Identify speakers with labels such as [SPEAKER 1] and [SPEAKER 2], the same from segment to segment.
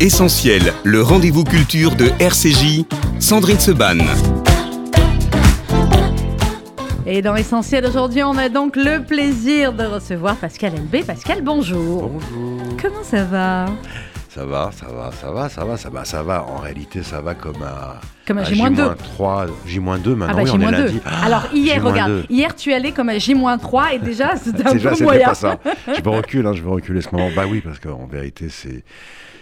[SPEAKER 1] Essentiel, le rendez-vous culture de RCJ, Sandrine Seban.
[SPEAKER 2] Et dans Essentiel aujourd'hui, on a donc le plaisir de recevoir Pascal LB. Pascal, bonjour.
[SPEAKER 3] Bonjour.
[SPEAKER 2] Comment ça va?
[SPEAKER 3] Ça va, ça va, ça va, ça va, ça va, ça va. En réalité, ça va comme à,
[SPEAKER 2] Comme à
[SPEAKER 3] à
[SPEAKER 2] J-2.
[SPEAKER 3] J-3, J-2 maintenant.
[SPEAKER 2] Ah bah
[SPEAKER 3] oui, on est
[SPEAKER 2] J-2.
[SPEAKER 3] lundi.
[SPEAKER 2] Alors hier,
[SPEAKER 3] J-2.
[SPEAKER 2] regarde, hier tu allais comme à J-3 et déjà c'était un
[SPEAKER 3] Déjà,
[SPEAKER 2] peu moyen.
[SPEAKER 3] pas ça. Je me recule, hein, je me recule ce moment. Bah oui, parce qu'en vérité, c'est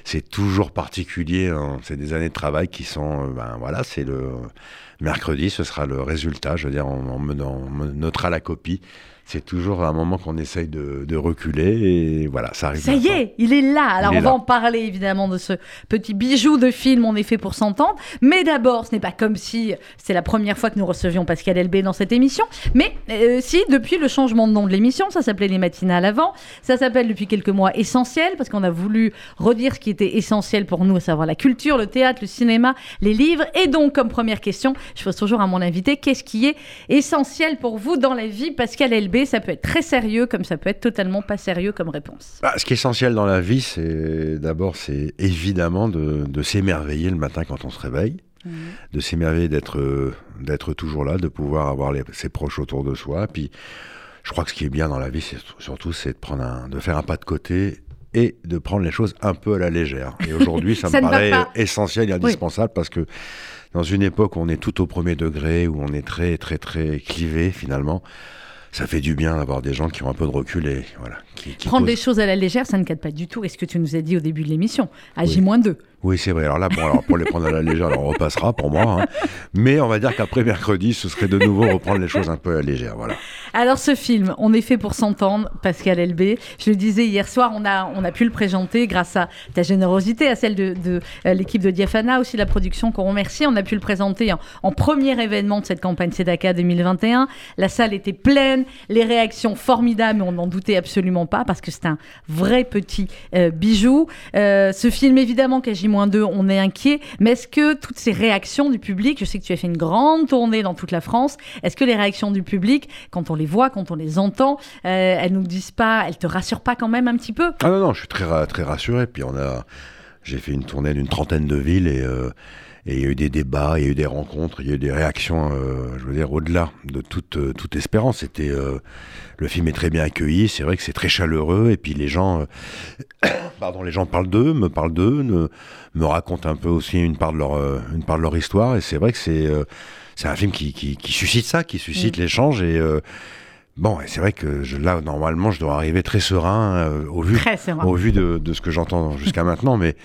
[SPEAKER 3] c'est toujours particulier. hein. C'est des années de travail qui sont, euh, ben voilà, c'est le mercredi, ce sera le résultat. Je veux dire, on, on on notera la copie. C'est toujours un moment qu'on essaye de, de reculer et voilà, ça arrive.
[SPEAKER 2] Ça y est, il est là. Alors
[SPEAKER 3] Il
[SPEAKER 2] on va
[SPEAKER 3] là.
[SPEAKER 2] en parler évidemment de ce petit bijou de film On est fait pour s'entendre. Mais d'abord, ce n'est pas comme si c'est la première fois que nous recevions Pascal Elbé dans cette émission. Mais euh, si, depuis le changement de nom de l'émission, ça s'appelait Les Matinales avant, ça s'appelle depuis quelques mois Essentiel, parce qu'on a voulu redire ce qui était essentiel pour nous, à savoir la culture, le théâtre, le cinéma, les livres. Et donc, comme première question, je pose toujours à mon invité, qu'est-ce qui est essentiel pour vous dans la vie Pascal Elbé, ça peut être très sérieux, comme ça peut être totalement pas sérieux comme réponse.
[SPEAKER 3] Bah, ce qui est essentiel dans la vie, c'est d'abord, c'est évidemment de, de s'émerveiller le matin quand on se réveille, de s'émerveiller d'être euh, d'être toujours là, de pouvoir avoir les- ses proches autour de soi. Puis, je crois que ce qui est bien dans la vie, c'est surtout c'est de prendre un, de faire un pas de côté et de prendre les choses un peu à la légère. Et aujourd'hui, ça,
[SPEAKER 2] Ça
[SPEAKER 3] me paraît essentiel et indispensable parce que dans une époque où on est tout au premier degré, où on est très très très clivé finalement. Ça fait du bien d'avoir des gens qui ont un peu de recul et voilà. Qui, qui
[SPEAKER 2] Prendre
[SPEAKER 3] posent-
[SPEAKER 2] les choses à la légère, ça ne cadre pas du tout. Est-ce que tu nous as dit au début de l'émission À
[SPEAKER 3] Oui.
[SPEAKER 2] J-2.
[SPEAKER 3] Oui, c'est vrai. Alors là, pour les prendre à la légère, alors on repassera pour moi. hein. Mais on va dire qu'après mercredi, ce serait de nouveau reprendre les choses un peu à la légère. Voilà.
[SPEAKER 2] Alors ce film, on est fait pour s'entendre, Pascal Elbé. Je le disais hier soir, on a, on a pu le présenter grâce à ta générosité, à celle de, euh, l'équipe de Diafana, aussi la production qu'on remercie. On a pu le présenter en, premier événement de cette campagne Sedaka 2021. La salle était pleine, les réactions formidables, on n'en doutait absolument pas parce que c'est un vrai petit euh, bijou. Euh, ce film, évidemment, qu'à J-2, on est inquiet, mais est-ce que toutes ces réactions du public, je sais que tu as fait une grande tournée dans toute la France, est-ce que les réactions du public, quand on les voit, quand on les entend, euh, elles nous disent pas, elles te rassurent pas quand même un petit peu?
[SPEAKER 3] Ah non, non, je suis très, très rassuré. Puis on a, j'ai fait une tournée d'une trentaine de villes et, euh, et il y a eu des débats, il y a eu des rencontres, il y a eu des réactions, euh, je veux dire, au-delà de toute, euh, toute espérance. C'était, euh, le film est très bien accueilli, c'est vrai que c'est très chaleureux et puis les gens, euh, pardon, les gens parlent d'eux, me parlent d'eux, ne- me racontent un peu aussi une part de leur, euh, une part de leur histoire et c'est vrai que c'est, euh, c'est un film qui, qui, qui suscite ça, qui suscite l'échange et euh, Bon, c'est vrai que je, là, normalement, je dois arriver très serein euh, au vu,
[SPEAKER 2] Très serein.
[SPEAKER 3] au vu de, de ce que j'entends jusqu'à maintenant, mais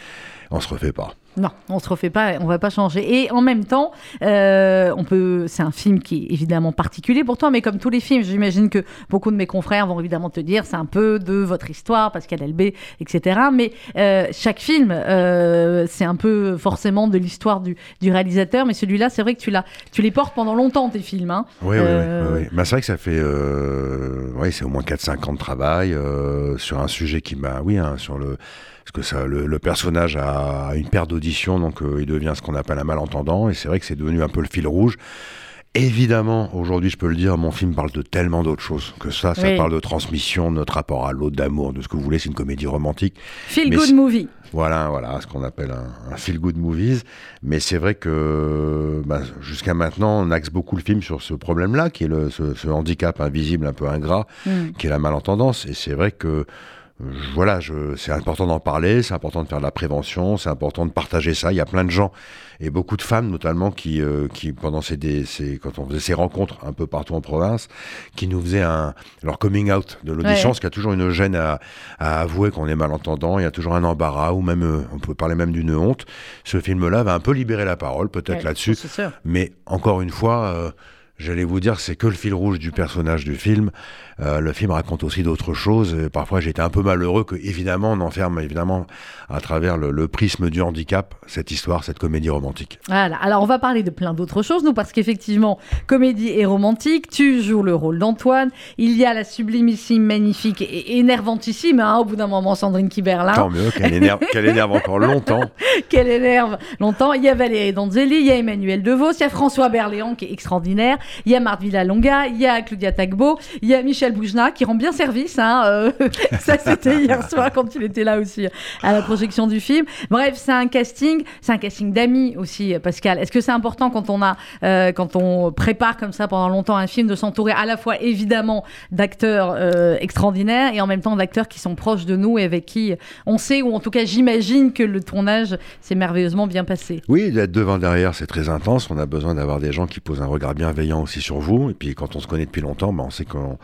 [SPEAKER 3] on se refait pas.
[SPEAKER 2] Non, on se refait pas, on va pas changer. Et en même temps, euh, on peut, c'est un film qui est évidemment particulier pour toi, mais comme tous les films, j'imagine que beaucoup de mes confrères vont évidemment te dire, c'est un peu de votre histoire, Pascal Elbé, etc. Mais euh, chaque film, euh, c'est un peu forcément de l'histoire du, du réalisateur, mais celui-là, c'est vrai que tu l'as, tu les portes pendant longtemps tes films. Hein.
[SPEAKER 3] Oui, oui, oui, oui. Bah, c'est vrai que ça fait, ouais, c'est au moins 4-5 ans de travail sur un sujet qui m'a, oui, hein, sur le, parce que ça, le, le personnage a une paire d'auditions, donc euh, il devient ce qu'on appelle un malentendant, et c'est vrai que c'est devenu un peu le fil rouge. Évidemment, aujourd'hui, je peux le dire, mon film parle de tellement d'autres choses que ça. Ça
[SPEAKER 2] Oui.
[SPEAKER 3] parle de transmission, de notre rapport à l'autre, d'amour, de ce que vous voulez. C'est une comédie romantique.
[SPEAKER 2] Feel
[SPEAKER 3] Mais
[SPEAKER 2] good movie.
[SPEAKER 3] Voilà, voilà, ce qu'on appelle un, un feel good movies. Mais c'est vrai que bah, jusqu'à maintenant, on axe beaucoup le film sur ce problème-là, qui est le, ce, ce handicap invisible, un peu ingrat,
[SPEAKER 2] Mm.
[SPEAKER 3] qui est la malentendance. Et c'est vrai que voilà, c'est important d'en parler, c'est important de faire de la prévention, c'est important de partager ça. Il y a plein de gens et beaucoup de femmes notamment qui, euh, qui pendant ces, des- ces- quand on faisait ces rencontres un peu partout en province, qui nous faisaient un, leur coming out de l'audition,
[SPEAKER 2] Ouais.
[SPEAKER 3] parce qu'il y a toujours une gêne à, à avouer qu'on est malentendant, il y a toujours un embarras ou même, euh, on peut parler même d'une honte. Ce film-là va un peu libérer la parole, peut-être
[SPEAKER 2] Ouais,
[SPEAKER 3] là-dessus. Mais encore une fois, euh, j'allais vous dire, c'est que le fil rouge du personnage du film. Euh, le film raconte aussi d'autres choses. Et parfois, j'étais un peu malheureux que, évidemment, on enferme évidemment à travers le, le prisme du handicap cette histoire, cette comédie romantique.
[SPEAKER 2] Voilà. Alors, on va parler de plein d'autres choses, nous, parce qu'effectivement, comédie et romantique, tu joues le rôle d'Antoine. Il y a la sublimissime, magnifique et énervantissime, hein, au bout d'un moment, Sandrine Kiberlin,
[SPEAKER 3] Tant mieux qu'elle énerve, qu'elle énerve encore longtemps.
[SPEAKER 2] qu'elle énerve longtemps. Il y a Valérie Donzelli, il y a Emmanuel DeVos, il y a François Berléand, qui est extraordinaire. Il y a Marthe Longa, il y a Claudia Tagbo, il y a Michel Boujna qui rend bien service. Hein, euh, ça, c'était hier soir quand il était là aussi à la projection du film. Bref, c'est un casting, c'est un casting d'amis aussi, Pascal. Est-ce que c'est important quand on a, euh, quand on prépare comme ça pendant longtemps un film de s'entourer à la fois évidemment d'acteurs euh, extraordinaires et en même temps d'acteurs qui sont proches de nous et avec qui on sait ou en tout cas j'imagine que le tournage s'est merveilleusement bien passé.
[SPEAKER 3] Oui, d'être devant derrière, c'est très intense. On a besoin d'avoir des gens qui posent un regard bienveillant aussi sur vous. Et puis quand on se connaît depuis longtemps, ben, on sait qu'on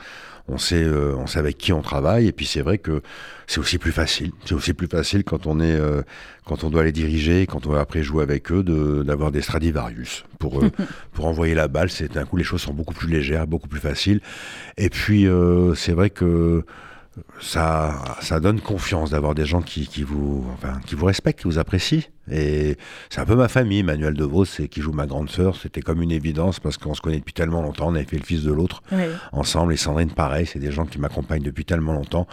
[SPEAKER 3] on sait, euh, on sait avec qui on travaille. Et puis c'est vrai que c'est aussi plus facile. C'est aussi plus facile quand on est, euh, quand on doit les diriger, quand on va après jouer avec eux, d'avoir des Stradivarius pour euh, pour envoyer la balle. C'est d'un coup les choses sont beaucoup plus légères, beaucoup plus faciles. Et puis c'est vrai que ça, ça donne confiance d'avoir des gens qui, qui, vous, enfin, qui vous respectent, qui vous apprécient. Et c'est un peu ma famille. Manuel Devos, qui joue ma grande sœur. C'était comme une évidence parce qu'on se connaît depuis tellement longtemps. On avait fait le fils de l'autre ensemble. Et Sandrine, pareil. C'est des gens qui m'accompagnent depuis tellement longtemps.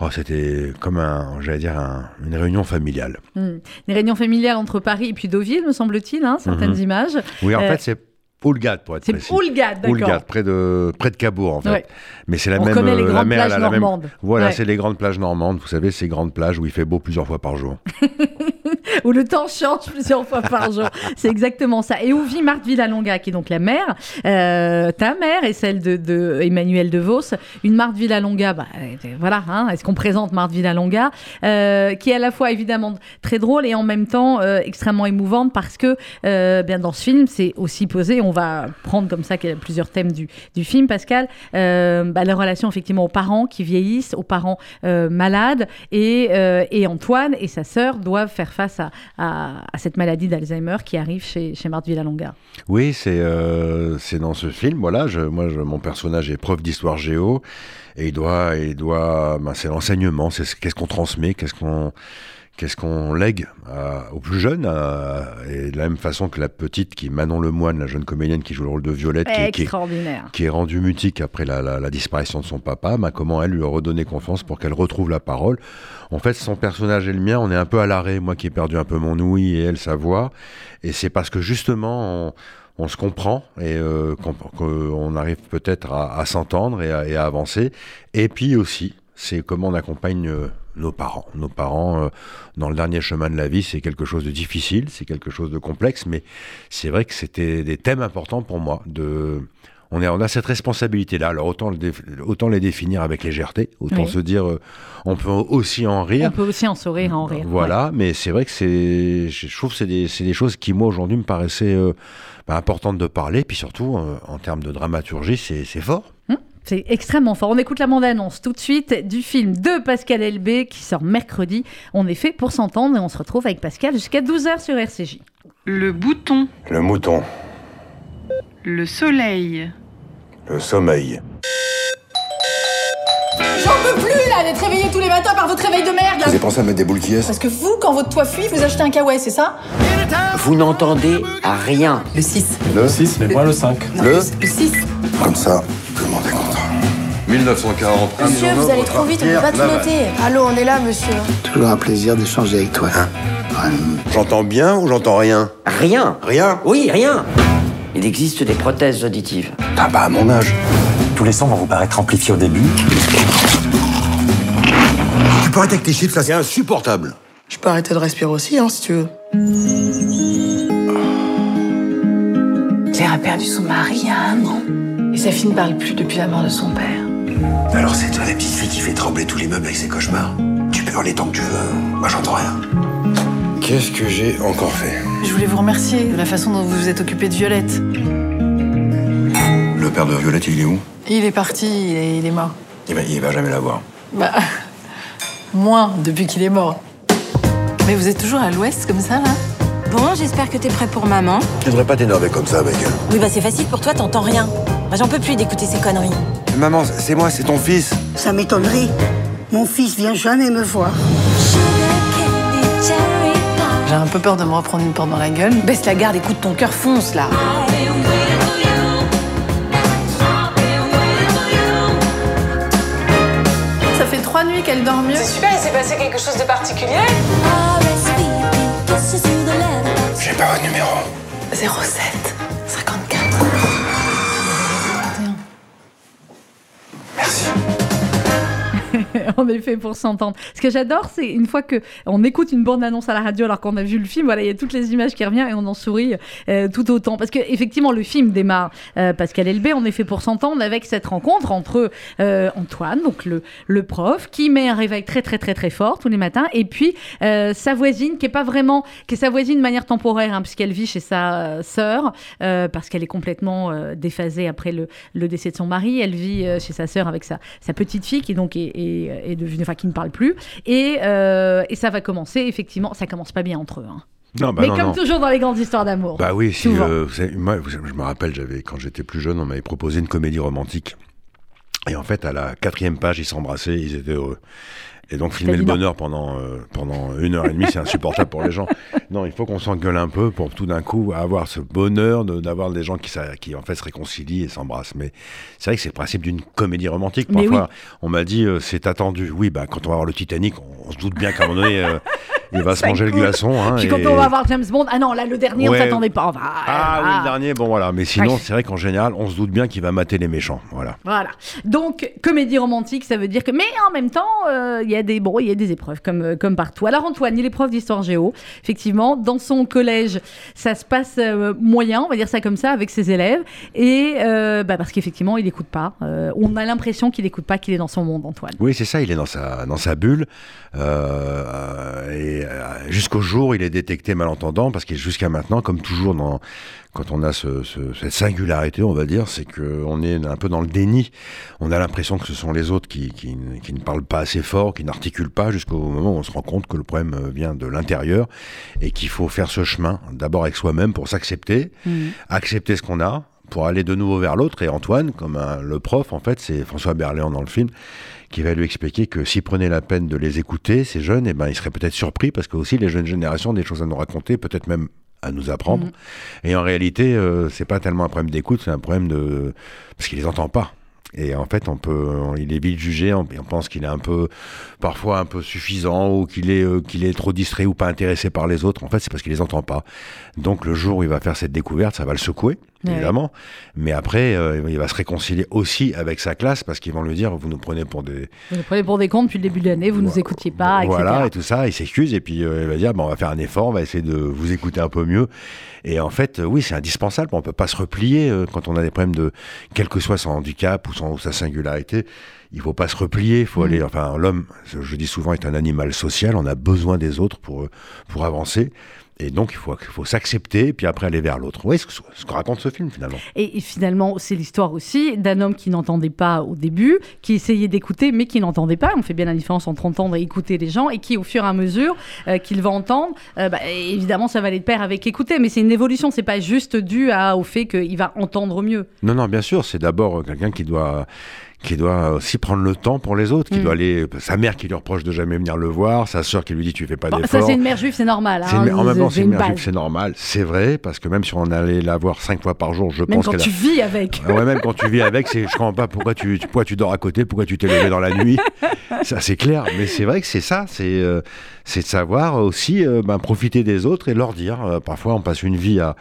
[SPEAKER 3] Oh, c'était comme un, j'allais dire, une réunion familiale.
[SPEAKER 2] Hmm. Une réunion familiale entre Paris et puis Deauville, me semble-t-il, hein, certaines mhm. images.
[SPEAKER 3] Oui, en euh, fait, c'est Oulgade, pour être précis.
[SPEAKER 2] C'est Oulgade, d'accord.
[SPEAKER 3] Oulgade, près de, près de Cabourg, en fait.
[SPEAKER 2] Mais c'est la On même. Les euh, grandes plages normandes.
[SPEAKER 3] Voilà, c'est les grandes plages normandes. Vous savez, ces grandes plages où il fait beau plusieurs fois par jour.
[SPEAKER 2] où le temps change plusieurs fois par jour. C'est exactement ça. Et où vit Marthe Villalonga, qui est donc la mère, euh, ta mère et celle de, de Emmanuel De Vos. Une Marthe Villalonga, bah, euh, voilà, hein, est-ce qu'on présente Marthe Villalonga, euh, qui est à la fois évidemment très drôle et en même temps extrêmement émouvante parce que bien dans ce film, c'est aussi posé, on va prendre comme ça plusieurs thèmes du, du film, Pascal, bah, la relation effectivement aux parents qui vieillissent, aux parents malades et, et Antoine et sa sœur doivent faire face à cette maladie d'Alzheimer qui arrive chez, chez Marthe Villalonga.
[SPEAKER 3] Oui, c'est euh, dans ce film. Voilà, moi, mon personnage est prof d'histoire géo et il doit, il doit, ben, c'est l'enseignement, c'est qu'est-ce qu'on transmet, qu'est-ce qu'on qu'est-ce qu'on lègue aux plus jeunes et de la même façon que la petite qui Manon Lemoine, la jeune comédienne qui joue le rôle de Violette, qui, qui, est, rendue mutique après la, disparition de son papa, bah, comment elle lui a redonné confiance pour qu'elle retrouve la parole. En fait, son personnage et le mien, on est un peu à l'arrêt, moi qui ai perdu un peu mon ouïe et elle sa voix, et c'est parce que justement on, se comprend et euh, qu'on arrive peut-être à, s'entendre et, et à, avancer. Et puis aussi, c'est comment on accompagne euh, nos parents. Nos parents, euh, dans le dernier chemin de la vie, c'est quelque chose de difficile, c'est quelque chose de complexe, mais c'est vrai que c'était des thèmes importants pour moi. De, on, est, on a cette responsabilité-là. Alors autant, autant les définir avec légèreté, autant se dire, euh, on peut aussi en rire.
[SPEAKER 2] On peut aussi en sourire, en rire.
[SPEAKER 3] Voilà, mais c'est vrai que c'est, je trouve que c'est des, des, choses qui moi aujourd'hui me paraissaient euh, bah, importantes de parler, puis surtout en termes de dramaturgie, c'est fort.
[SPEAKER 2] C'est extrêmement fort. On écoute la bande-annonce tout de suite du film de Pascal Elbé qui sort mercredi. On est fait pour s'entendre et on se retrouve avec Pascal jusqu'à 12h sur RCJ.
[SPEAKER 4] Le bouton.
[SPEAKER 3] Le mouton.
[SPEAKER 4] Le soleil.
[SPEAKER 3] Le sommeil.
[SPEAKER 5] J'en peux plus là d'être réveillé tous les matins par votre réveil de merde
[SPEAKER 3] Vous avez pensé à mettre des boules qui est
[SPEAKER 5] Parce que vous, quand votre toit fuit, vous achetez un kawaii, c'est ça?
[SPEAKER 6] Vous n'entendez rien.
[SPEAKER 5] Le 6.
[SPEAKER 3] Le 6,
[SPEAKER 7] mais moi le 5.
[SPEAKER 3] le...
[SPEAKER 5] Le 6.
[SPEAKER 3] Comme ça, tout le monde est content. 1940.
[SPEAKER 5] Monsieur, vous allez trop vite, on peut pas tout noter. Allô, on est là, monsieur.
[SPEAKER 8] Toujours un plaisir d'échanger avec toi. Hein
[SPEAKER 3] j'entends bien ou j'entends rien
[SPEAKER 6] Rien.
[SPEAKER 3] Rien
[SPEAKER 6] Oui, rien. Il existe des prothèses auditives.
[SPEAKER 3] Ah bah à mon âge.
[SPEAKER 7] Tous les sons vont vous paraître amplifiés au début.
[SPEAKER 3] Tu peux arrêter avec tes chiffres, ça c'est insupportable.
[SPEAKER 5] Je peux arrêter de respirer aussi, hein, si tu veux. Claire a perdu son mari il y a un an. Et sa fille ne parle plus depuis la mort de son père.
[SPEAKER 3] Alors c'est toi la petite fille qui fait trembler tous les meubles avec ses cauchemars? Tu peux hurler tant que tu veux, moi j'entends rien. Qu'est-ce que j'ai encore fait?
[SPEAKER 5] Je voulais vous remercier de la façon dont vous vous êtes occupé de Violette.
[SPEAKER 3] Le père de Violette, il est où?
[SPEAKER 5] Il est parti, il est, il est mort.
[SPEAKER 3] Eh ben, il va jamais la voir.
[SPEAKER 5] Bah, moins depuis qu'il est mort. Mais vous êtes toujours à l'ouest comme ça, là?
[SPEAKER 9] Bon, j'espère que t'es prêt pour maman.
[SPEAKER 3] Tu devrais pas t'énerver comme ça avec elle.
[SPEAKER 9] Oui, bah c'est facile pour toi, t'entends rien. Bah j'en peux plus d'écouter ces conneries.
[SPEAKER 3] Maman, c'est moi, c'est ton fils.
[SPEAKER 10] Ça m'étonnerait. Mon fils vient jamais me voir.
[SPEAKER 5] J'ai un peu peur de me reprendre une porte dans la gueule. Baisse la garde, écoute ton cœur fonce là. Ça fait trois nuits qu'elle dort mieux.
[SPEAKER 9] C'est super, il s'est passé quelque chose de particulier
[SPEAKER 3] J'ai pas votre numéro.
[SPEAKER 5] 07
[SPEAKER 2] est fait pour s'entendre. Ce que j'adore, c'est une fois que on écoute une bande-annonce à la radio alors qu'on a vu le film, voilà, il y a toutes les images qui reviennent et on en sourit euh, tout autant. Parce que effectivement, le film démarre, euh, Pascal Elbé, est fait pour s'entendre avec cette rencontre entre euh, Antoine, donc le, prof, qui met un réveil très très très très fort tous les matins, et puis euh, sa voisine, qui est pas vraiment, qui est sa voisine de manière temporaire, hein, puisqu'elle vit chez sa sœur, parce qu'elle est complètement déphasée après le, décès de son mari. Elle vit chez sa sœur avec sa, sa petite fille, qui donc est, est, est devenue, enfin qui ne parle plus, et, euh, et ça va commencer effectivement, ça commence pas bien entre eux. hein.
[SPEAKER 3] Non, bah
[SPEAKER 2] Mais
[SPEAKER 3] non,
[SPEAKER 2] comme
[SPEAKER 3] non.
[SPEAKER 2] toujours dans les grandes histoires d'amour.
[SPEAKER 3] Bah oui, si, euh, vous savez, moi, vous savez, je me rappelle, j'avais quand j'étais plus jeune, on m'avait proposé une comédie romantique. Et en fait, à la quatrième page, ils s'embrassaient, ils étaient heureux. Et donc, filmer le bonheur pendant, euh, pendant une heure et demie, c'est insupportable pour les gens. Non, il faut qu'on s'engueule un peu pour tout d'un coup avoir ce bonheur de- d'avoir des gens qui, qui, en fait, se réconcilient et s'embrassent. Mais c'est vrai que c'est le principe d'une comédie romantique. Parfois, on m'a dit, euh, c'est attendu. Oui, bah, quand on va voir le Titanic, on, on se doute bien qu'à un moment donné, euh, il va se manger le glaçon. Hein,
[SPEAKER 2] Puis
[SPEAKER 3] et-
[SPEAKER 2] quand on va voir James Bond, ah non, là le dernier, on
[SPEAKER 3] Ouais.
[SPEAKER 2] s'attendait pas. On va-
[SPEAKER 3] ah oui, le dernier, bon voilà. Mais sinon,
[SPEAKER 2] Ouais.
[SPEAKER 3] c'est vrai qu'en général, on se doute bien qu'il va mater les méchants. Voilà.
[SPEAKER 2] Voilà. Donc, comédie romantique, ça veut dire que. Mais en même temps, euh, il y a des bon, il y a des épreuves comme, euh, comme partout. Alors, Antoine, il est prof d'histoire géo. Effectivement, dans son collège, ça se passe euh, moyen, on va dire ça comme ça, avec ses élèves. Et euh, bah, parce qu'effectivement, il n'écoute pas. On a l'impression qu'il n'écoute pas, qu'il est dans son monde, Antoine.
[SPEAKER 3] Oui, c'est ça, il est dans sa, dans sa bulle. Euh, et euh, jusqu'au jour où il est détecté malentendant, parce que jusqu'à maintenant, comme toujours dans, quand on a ce, ce- cette singularité, on va dire, c'est qu'on est un peu dans le déni. On a l'impression que ce sont les autres qui, qui, ne- qui ne parlent pas assez fort, qui n'articulent pas, jusqu'au moment où on se rend compte que le problème vient de l'intérieur et qu'il faut faire ce chemin, d'abord avec soi-même pour s'accepter, accepter ce qu'on a, pour aller de nouveau vers l'autre. Et Antoine, comme un- le prof, en fait, c'est François Berléand dans le film, qui va lui expliquer que s'il prenait la peine de les écouter, ces jeunes, eh ben, ils seraient peut-être surpris, parce que aussi les jeunes générations ont des choses à nous raconter, peut-être même à nous apprendre. Et en réalité, euh, c'est pas tellement un problème d'écoute, c'est un problème de... parce qu'il les entend pas. Et en fait, on peut, on- il est vite jugé, on, on pense qu'il est un peu, parfois un peu suffisant, ou qu'il est, euh, qu'il est trop distrait ou pas intéressé par les autres. En fait, c'est parce qu'il les entend pas. Donc, le jour où il va faire cette découverte, ça va le secouer,
[SPEAKER 2] Ouais.
[SPEAKER 3] évidemment. Mais après, euh, il va se réconcilier aussi avec sa classe, parce qu'ils vont lui dire, vous nous prenez pour des,
[SPEAKER 2] Vous nous prenez pour des comptes depuis le début de l'année, vous nous écoutiez pas, etc.
[SPEAKER 3] voilà, et tout ça, il s'excuse, et puis euh, il va dire, bon, on va faire un effort, on va essayer de vous écouter un peu mieux. Et en fait, euh, oui, c'est indispensable, on peut pas se replier euh, quand on a des problèmes de, quel que soit son handicap ou, son, ou sa singularité, il faut pas se replier, il faut aller, enfin, l'homme, je dis souvent, est un animal social, on a besoin des autres pour, pour avancer. Et donc, il faut, faut s'accepter, puis après aller vers l'autre. Oui, ce, que- ce que raconte ce film, finalement.
[SPEAKER 2] Et, et finalement, c'est l'histoire aussi d'un homme qui n'entendait pas au début, qui essayait d'écouter, mais qui n'entendait pas. On fait bien la différence entre entendre et écouter les gens, et qui, au fur et à mesure euh, qu'il va entendre, euh, bah, évidemment, ça va aller de pair avec écouter. Mais c'est une évolution, c'est pas juste dû à, au fait qu'il va entendre mieux.
[SPEAKER 3] Non, non, bien sûr, c'est d'abord quelqu'un qui doit qui doit aussi prendre le temps pour les autres, qui
[SPEAKER 2] Mm.
[SPEAKER 3] doit aller, sa mère qui lui reproche de jamais venir le voir, sa sœur qui lui dit tu fais pas
[SPEAKER 2] Bon, ça,
[SPEAKER 3] d'efforts.
[SPEAKER 2] c'est une mère juive, c'est normal. Hein,
[SPEAKER 3] une- en même temps, c'est une mère juive, c'est normal, c'est vrai, parce que même si on allait la voir cinq fois par jour, je
[SPEAKER 2] Même
[SPEAKER 3] pense
[SPEAKER 2] quand
[SPEAKER 3] qu'elle a-
[SPEAKER 2] tu vis avec.
[SPEAKER 3] Ouais, même quand tu vis avec, c'est, je comprends pas pourquoi tu, pourquoi tu dors à côté, pourquoi tu t'es levé dans la nuit. Ça, c'est clair. Mais c'est vrai que c'est ça. C'est, euh, c'est de savoir aussi euh, ben, profiter des autres et leur dire. Euh, parfois, on passe une vie à,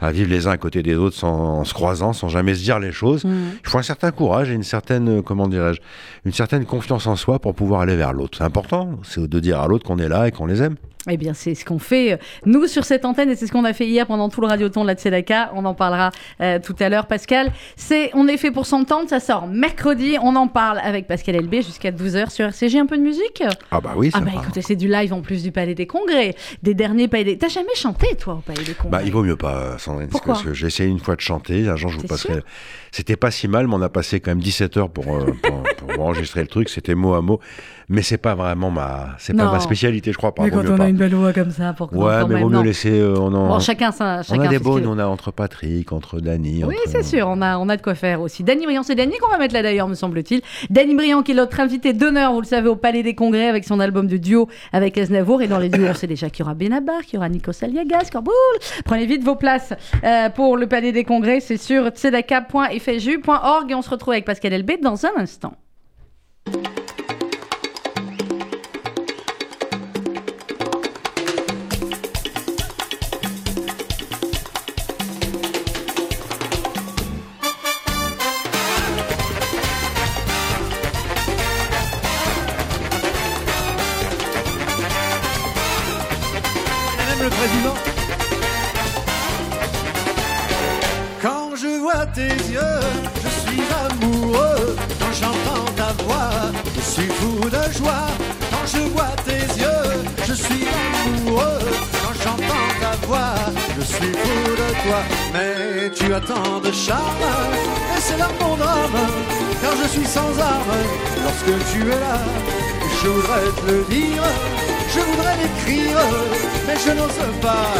[SPEAKER 3] à vivre les uns à côté des autres sans, en se croisant, sans jamais se dire les choses.
[SPEAKER 2] Mm.
[SPEAKER 3] Il faut un certain courage et une certaine, euh, comment dirais-je, une certaine confiance en soi pour pouvoir aller vers l'autre. C'est important. C'est de dire à l'autre qu'on est là et qu'on les aime.
[SPEAKER 2] Eh bien, c'est ce qu'on fait, euh, nous, sur cette antenne, et c'est ce qu'on a fait hier pendant tout le radioton de la Tzedaka. On en parlera euh, tout à l'heure, Pascal. C'est On est fait pour s'entendre, ça sort mercredi. On en parle avec Pascal Elbé jusqu'à 12h sur RCG. Un peu de musique?
[SPEAKER 3] Ah bah oui,
[SPEAKER 2] Ah
[SPEAKER 3] ça
[SPEAKER 2] bah
[SPEAKER 3] va.
[SPEAKER 2] écoutez, c'est du live en plus du Palais des Congrès, des derniers Palais des... T'as jamais chanté, toi, au Palais des Congrès
[SPEAKER 3] Bah, il vaut mieux pas, Sandrine. parce que-
[SPEAKER 2] Pourquoi?
[SPEAKER 3] parce que j'ai essayé une fois de chanter. Un jour, je vous
[SPEAKER 2] T'es
[SPEAKER 3] passerai.
[SPEAKER 2] sûr?
[SPEAKER 3] C'était pas si mal, mais on a passé quand même 17 heures pour, euh, pour, pour enregistrer le truc. C'était mot à mot. Mais c'est pas vraiment ma, c'est pas ma spécialité, je crois pas.
[SPEAKER 2] Mais quand on
[SPEAKER 3] pas.
[SPEAKER 2] a une belle voix comme ça, pour
[SPEAKER 3] Ouais, mais vaut mieux laisser. euh, on, en-
[SPEAKER 2] Bon, chacun, ça,
[SPEAKER 3] on a des bonnes, on a entre Patrick, entre Dany.
[SPEAKER 2] Oui,
[SPEAKER 3] entre-
[SPEAKER 2] c'est sûr, on a, on a de quoi faire aussi. Dany Briand, c'est Dany qu'on va mettre là d'ailleurs, me semble-t-il. Dany Briand, qui est notre invité d'honneur, vous le savez, au Palais des Congrès avec son album de duo avec Aznavour. Et dans les duos, on sait déjà qu'il y aura Benabar, qu'il y aura Nico Aliagas, Corboul. Prenez vite vos places euh, pour le Palais des Congrès. C'est sur tzedaka.fju.org et on se retrouve avec Pascal Elbé dans un instant.
[SPEAKER 11] Je voudrais te le dire, je voudrais l'écrire, mais je n'ose pas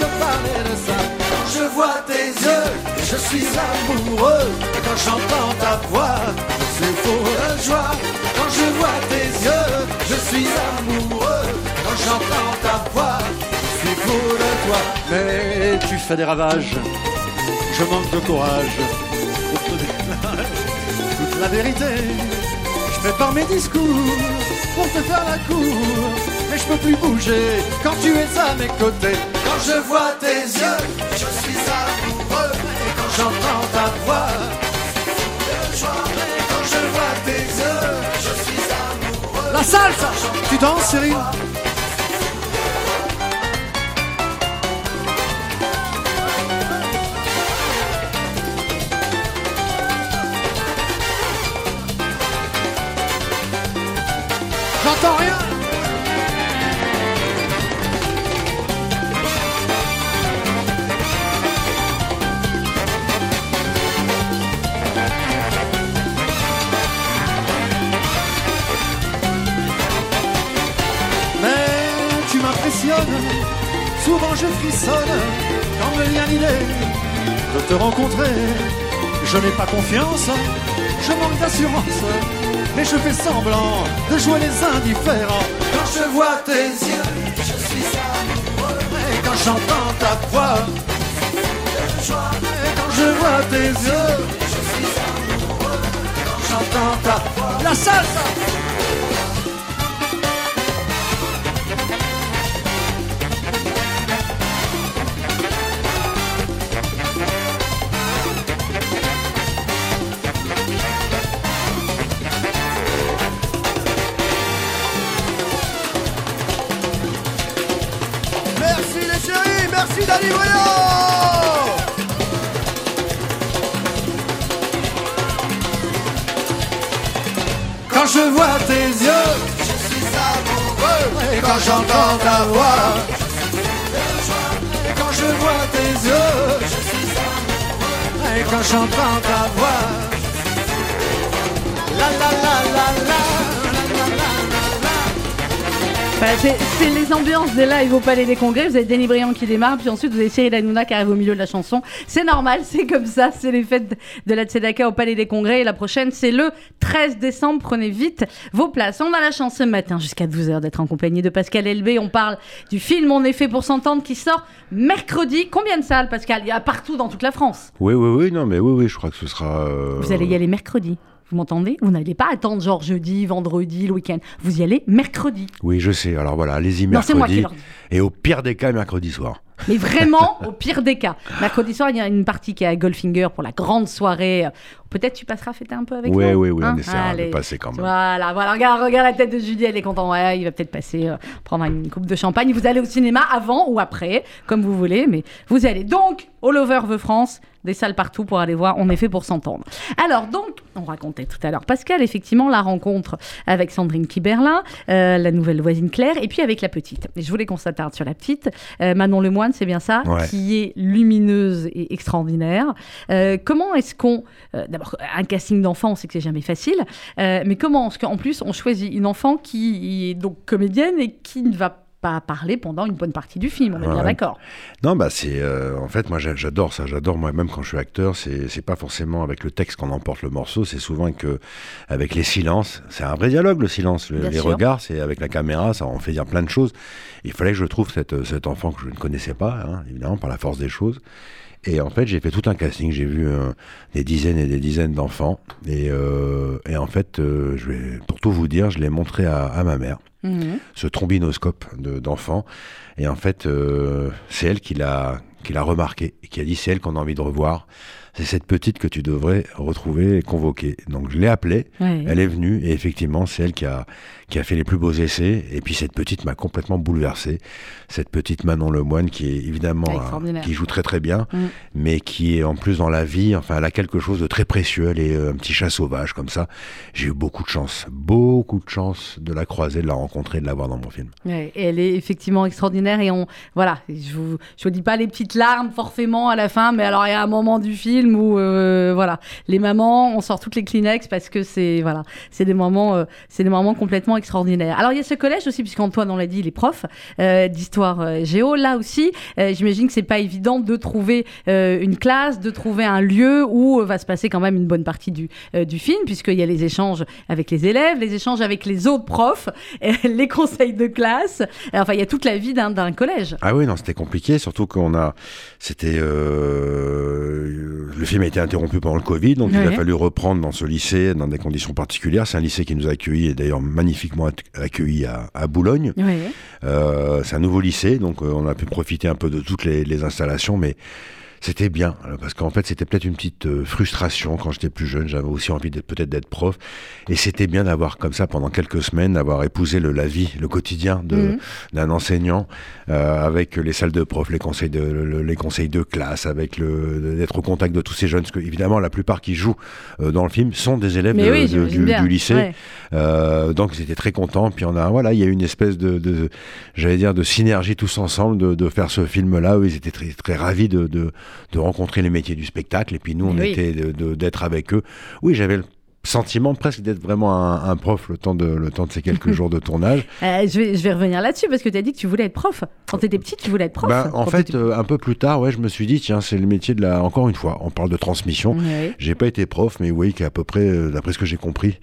[SPEAKER 11] te parler de ça. Quand je vois tes yeux, je suis amoureux. Quand j'entends ta voix, je suis fou de joie. Quand je vois tes yeux, je suis amoureux. Quand j'entends ta voix, je suis fou de toi. Mais tu fais des ravages, je manque de courage. pour te dire Toute la vérité, je prépare mes discours pour te faire la cour. Mais je peux plus bouger quand tu es à mes côtés. Quand je vois tes yeux, je suis amoureux. Et quand j'entends ta voix, je joie. Et quand je vois tes yeux, je suis amoureux. La salsa Tu danses, Cyril? J'entends rien. Mais tu m'impressionnes, souvent je frissonne. Quand me vient l'idée de te rencontrer. Je n'ai pas confiance, je manque d'assurance, mais je fais semblant de jouer les indifférents. Quand je vois tes yeux, je suis amoureux. Et quand j'entends ta voix. Et quand je vois tes yeux, je suis amoureux. Quand j'entends ta voix, la salsa. Quand je vois tes yeux, je suis amoureux. Et quand j'entends ta voix, et quand je vois tes yeux, je suis amoureux. Et quand j'entends ta voix, la la la la la,
[SPEAKER 2] c'est c'est les ambiances des lives au Palais des Congrès. Vous avez Denis Briand qui démarre, puis ensuite vous avez Cyril Hanouna qui arrive au milieu de la chanson. C'est normal, c'est comme ça. C'est les fêtes de la Tzedaka au Palais des Congrès. Et la prochaine, c'est le 13 décembre. Prenez vite vos places. On a la chance ce matin jusqu'à 12h d'être en compagnie de Pascal Elbé. On parle du film On est fait pour s'entendre qui sort mercredi. Combien de salles, Pascal? Il y a partout dans toute la France.
[SPEAKER 3] Oui, oui, oui, non, mais oui, oui, je crois que ce sera. euh,
[SPEAKER 2] Vous allez y aller mercredi. Vous m'entendez? Vous n'allez pas attendre genre jeudi, vendredi, le week-end. Vous y allez mercredi.
[SPEAKER 3] Oui, je sais. Alors voilà, allez-y
[SPEAKER 2] Non, c'est moi qui
[SPEAKER 3] mercredi.
[SPEAKER 2] leur dis.
[SPEAKER 3] Et au pire des cas, mercredi soir.
[SPEAKER 2] Mais vraiment, au pire des cas. Mercredi soir, il y a une partie qui est à Goldfinger pour la grande soirée. Peut-être tu passeras fêter un peu avec
[SPEAKER 3] Oui,
[SPEAKER 2] nous
[SPEAKER 3] oui, oui, on
[SPEAKER 2] hein
[SPEAKER 3] essaiera de
[SPEAKER 2] Allez.
[SPEAKER 3] passer quand même.
[SPEAKER 2] Voilà, voilà, regarde, regarde la tête de Judy, elle est contente. Ouais, il va peut-être passer, euh, prendre une coupe de champagne. Vous allez au cinéma avant ou après, comme vous voulez, mais vous allez. Donc, All Over the France, des salles partout pour aller voir. On est fait pour s'entendre. Alors, donc, on racontait tout à l'heure, Pascal, effectivement, la rencontre avec Sandrine Kiberlin, euh, la nouvelle voisine Claire, et puis avec la petite. Et je voulais qu'on s'attarde sur la petite. Euh, Manon C'est bien ça,
[SPEAKER 3] Ouais.
[SPEAKER 2] qui est lumineuse et extraordinaire. Euh, comment est-ce qu'on. euh, D'abord, un casting d'enfant, on sait que c'est jamais facile, euh, mais comment est-ce qu'en plus, on choisit une enfant qui est donc comédienne et qui ne va pas parler pendant une bonne partie du film, on est bien d'accord.
[SPEAKER 3] Non, bah c'est euh, en fait moi j'a- j'adore ça, j'adore moi même quand je suis acteur, c'est pas forcément avec le texte qu'on emporte le morceau, c'est souvent que avec les silences, c'est un vrai dialogue le silence, Le- les
[SPEAKER 2] sûr.
[SPEAKER 3] regards, c'est avec la caméra, ça en fait dire plein de choses. Il fallait que je trouve cette, cet enfant que je ne connaissais pas, hein, évidemment par la force des choses. Et en fait, j'ai fait tout un casting. J'ai vu euh, des dizaines et des dizaines d'enfants. Et, euh, et en fait, euh, je vais, pour tout vous dire, je l'ai montré à, à ma mère
[SPEAKER 2] Mhm.
[SPEAKER 3] ce trombinoscope de- d'enfants. et en fait, euh, c'est elle qui l'a qui l'a remarqué et qui a dit c'est elle qu'on a envie de revoir. C'est cette petite que tu devrais retrouver et convoquer. Donc je l'ai appelée,
[SPEAKER 2] Ouais.
[SPEAKER 3] elle est venue et effectivement c'est elle qui a qui a fait les plus beaux essais. Et puis cette petite m'a complètement bouleversé. Cette petite Manon Lemoine qui est évidemment
[SPEAKER 2] Extraordinaire.
[SPEAKER 3] qui joue très très bien,
[SPEAKER 2] Mm.
[SPEAKER 3] mais qui est en plus dans la vie. Enfin, elle a quelque chose de très précieux. Elle est euh, un petit chat sauvage comme ça. J'ai eu beaucoup de chance, beaucoup de chance de la croiser, de la rencontrer, de la voir dans mon film.
[SPEAKER 2] Ouais, et elle est effectivement extraordinaire et on voilà, je vous je vous dis pas les petites larmes forcément à la fin, mais alors il y a un moment du film où euh, voilà, les mamans, on sort toutes les Kleenex parce que c'est voilà, c'est des moments euh, c'est des moments complètement extraordinaires. Alors il y a ce collège aussi puisqu'Antoine on l'a dit, il est prof euh, d'histoire euh, géo là aussi, euh, j'imagine que c'est pas évident de trouver une classe, de trouver un lieu où va se passer quand même une bonne partie du du film puisqu'il y a les échanges avec les élèves, les échanges avec les autres profs, les conseils de classe. Enfin, il y a toute la vie d'un d'un collège.
[SPEAKER 3] Ah oui, non, c'était compliqué, surtout qu'on a, c'était, le film a été interrompu pendant le Covid, donc il a fallu reprendre dans ce lycée dans des conditions particulières. C'est un lycée qui nous a accueillis et d'ailleurs magnifiquement ac- accueillis à, à Boulogne. Euh, c'est un nouveau lycée, donc euh, on a pu profiter un peu de toutes les, les installations, mais c'était bien euh, parce qu'en fait c'était peut-être une petite euh, frustration quand j'étais plus jeune. J'avais aussi envie peut-être d'être prof, et c'était bien d'avoir comme ça pendant quelques semaines d'avoir épousé le, la vie, le quotidien
[SPEAKER 2] Mhm.
[SPEAKER 3] d'un enseignant euh, avec les salles de prof, les conseils de le- les conseils de classe, avec le d'être au contact de tous ces jeunes. Parce que évidemment la plupart qui jouent euh, dans le film sont des élèves
[SPEAKER 2] Mais
[SPEAKER 3] de-
[SPEAKER 2] oui,
[SPEAKER 3] de-
[SPEAKER 2] j'imagine
[SPEAKER 3] du, lycée.
[SPEAKER 2] Ouais.
[SPEAKER 3] Euh, donc j'étais très content. Puis on a voilà, il y a eu une espèce de, de j'allais dire de synergie tous ensemble de, de faire ce film-là. Où ils étaient très très ravis de, de, rencontrer les métiers du spectacle. Et puis nous, on
[SPEAKER 2] oui.
[SPEAKER 3] était d'être avec eux. Oui, j'avais le sentiment presque d'être vraiment un, un prof le temps de le temps de ces quelques jours de tournage.
[SPEAKER 2] Euh, je, vais, je vais revenir là-dessus parce que tu as dit que tu voulais être prof. Quand tu étais petite, tu voulais être prof.
[SPEAKER 3] Ben, en fait, euh, un peu plus tard, ouais, je me suis dit tiens, c'est le métier de la. Encore une fois, on parle de transmission. J'ai pas été prof, mais oui, qu'à peu près, euh, d'après ce que j'ai compris,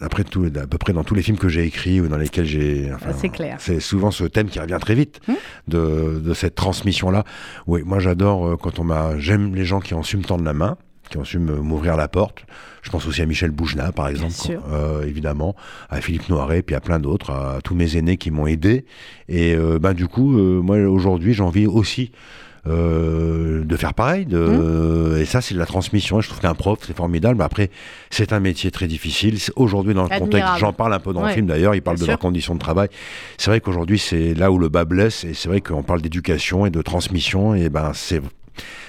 [SPEAKER 3] après tout, à peu près dans tous les films que j'ai écrits ou dans lesquels j'ai. enfin,
[SPEAKER 2] Ah, c'est clair.
[SPEAKER 3] C'est souvent ce thème qui revient très vite
[SPEAKER 2] Hmm.
[SPEAKER 3] de, de cette transmission-là. Oui, moi j'adore euh, quand on m'a. J'aime les gens qui ont su me tendre la main, qui ont su me- m'ouvrir la porte. Je pense aussi à Michel Boujna, par exemple, euh, évidemment, à Philippe Noiret, puis à plein d'autres, à tous mes aînés qui m'ont aidé. Et euh, ben, du coup, euh, moi aujourd'hui, j'ai envie aussi. Euh, de faire pareil de, et ça c'est de la transmission je trouve qu'un prof c'est formidable mais après c'est un métier très difficile aujourd'hui dans le contexte j'en parle un peu dans
[SPEAKER 2] Ouais.
[SPEAKER 3] le film d'ailleurs il parle
[SPEAKER 2] Bien
[SPEAKER 3] de leurs
[SPEAKER 2] sûr.
[SPEAKER 3] conditions de travail c'est vrai qu'aujourd'hui c'est là où le bas blesse et c'est vrai qu'on parle d'éducation et de transmission et ben c'est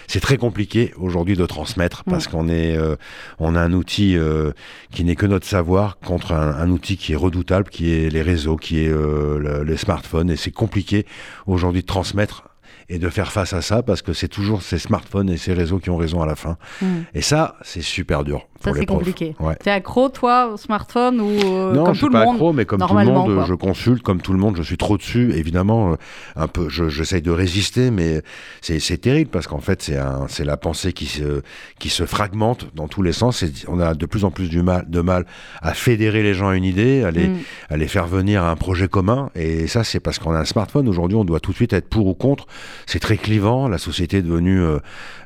[SPEAKER 3] c'est très compliqué aujourd'hui de transmettre parce qu'on est euh, on a un outil euh, qui n'est que notre savoir contre un, un outil qui est redoutable qui est les réseaux qui est euh, le- les smartphones et c'est compliqué aujourd'hui de transmettre et de faire face à ça parce que c'est toujours ces smartphones et ces réseaux qui ont raison à la fin
[SPEAKER 2] Mm.
[SPEAKER 3] et ça c'est super dur
[SPEAKER 2] Ça, c'est compliqué.
[SPEAKER 3] Ouais.
[SPEAKER 2] T'es accro, toi, au smartphone ou euh,
[SPEAKER 3] non,
[SPEAKER 2] comme
[SPEAKER 3] je
[SPEAKER 2] tout
[SPEAKER 3] suis
[SPEAKER 2] le
[SPEAKER 3] pas
[SPEAKER 2] monde
[SPEAKER 3] accro, mais comme tout le monde,
[SPEAKER 2] quoi.
[SPEAKER 3] je consulte, comme tout le monde, je suis trop dessus. Évidemment, euh, un peu, je- j'essaye de résister, mais c'est c'est terrible parce qu'en fait, c'est un- c'est la pensée qui se, qui se fragmente dans tous les sens. Et on a de plus en plus du mal, de mal à fédérer les gens à une idée, à les,
[SPEAKER 2] Mm.
[SPEAKER 3] à les faire venir à un projet commun. Et ça, c'est parce qu'on a un smartphone. Aujourd'hui, on doit tout de suite être pour ou contre. C'est très clivant. La société est devenue euh,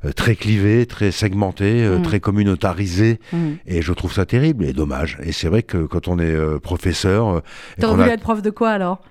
[SPEAKER 3] euh, très clivée, très segmentée, euh,
[SPEAKER 2] Mm.
[SPEAKER 3] très communautarisée.
[SPEAKER 2] Mm.
[SPEAKER 3] Et je trouve ça terrible et dommage. Et c'est vrai que quand on est euh, professeur, euh,
[SPEAKER 2] T'aurais voulu
[SPEAKER 3] a-
[SPEAKER 2] être prof de quoi alors?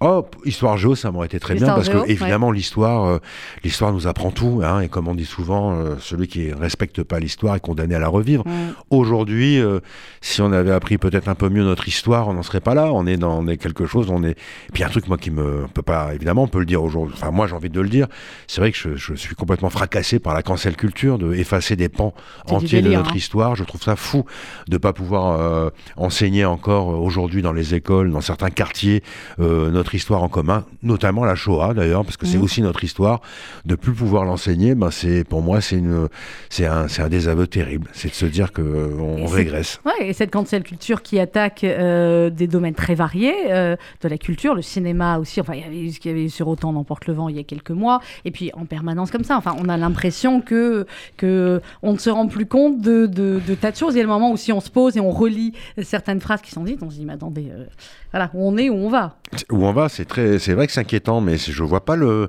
[SPEAKER 3] Oh, histoire géo, ça m'aurait été très bien parce
[SPEAKER 2] géo,
[SPEAKER 3] que évidemment l'histoire, euh, l'histoire nous apprend tout. Hein, et comme on dit souvent, euh, celui qui respecte pas l'histoire est condamné à la revivre.
[SPEAKER 2] Mm.
[SPEAKER 3] Aujourd'hui, euh, si on avait appris peut-être un peu mieux notre histoire, on n'en serait pas là. On est dans quelque chose. On est. Et puis un truc moi qui me on peut pas. Évidemment, on peut le dire aujourd'hui. Enfin, moi j'ai envie de le dire. C'est vrai que je, je suis complètement fracassé par la cancel culture, de effacer des pans entiers de notre
[SPEAKER 2] hein.
[SPEAKER 3] histoire. Je trouve ça fou de pas pouvoir enseigner encore aujourd'hui dans les écoles, dans certains quartiers, euh, notre histoire en commun, notamment la Shoah d'ailleurs, parce que c'est
[SPEAKER 2] Mhm.
[SPEAKER 3] aussi notre histoire. De plus pouvoir l'enseigner, ben c'est pour moi c'est une c'est un c'est un désaveu terrible. C'est de se dire que on
[SPEAKER 2] Et
[SPEAKER 3] régresse.
[SPEAKER 2] Ouais, et cette cancel culture qui attaque euh, des domaines très variés euh, de la culture, le cinéma aussi. Enfin, il y avait eu ce qu'il y avait sur Autant d'emporte le vent il y a quelques mois, et puis en permanence comme ça. Enfin, on a l'impression que que on ne se rend plus compte de, de, de tas de choses. Il y a le moment où si on se pose et on relit certaines phrases qui sont dites, on se dit mais attendez, euh, voilà, où on est, où on va.
[SPEAKER 3] Où on va, c'est très, c'est vrai que c'est inquiétant, mais je vois pas le.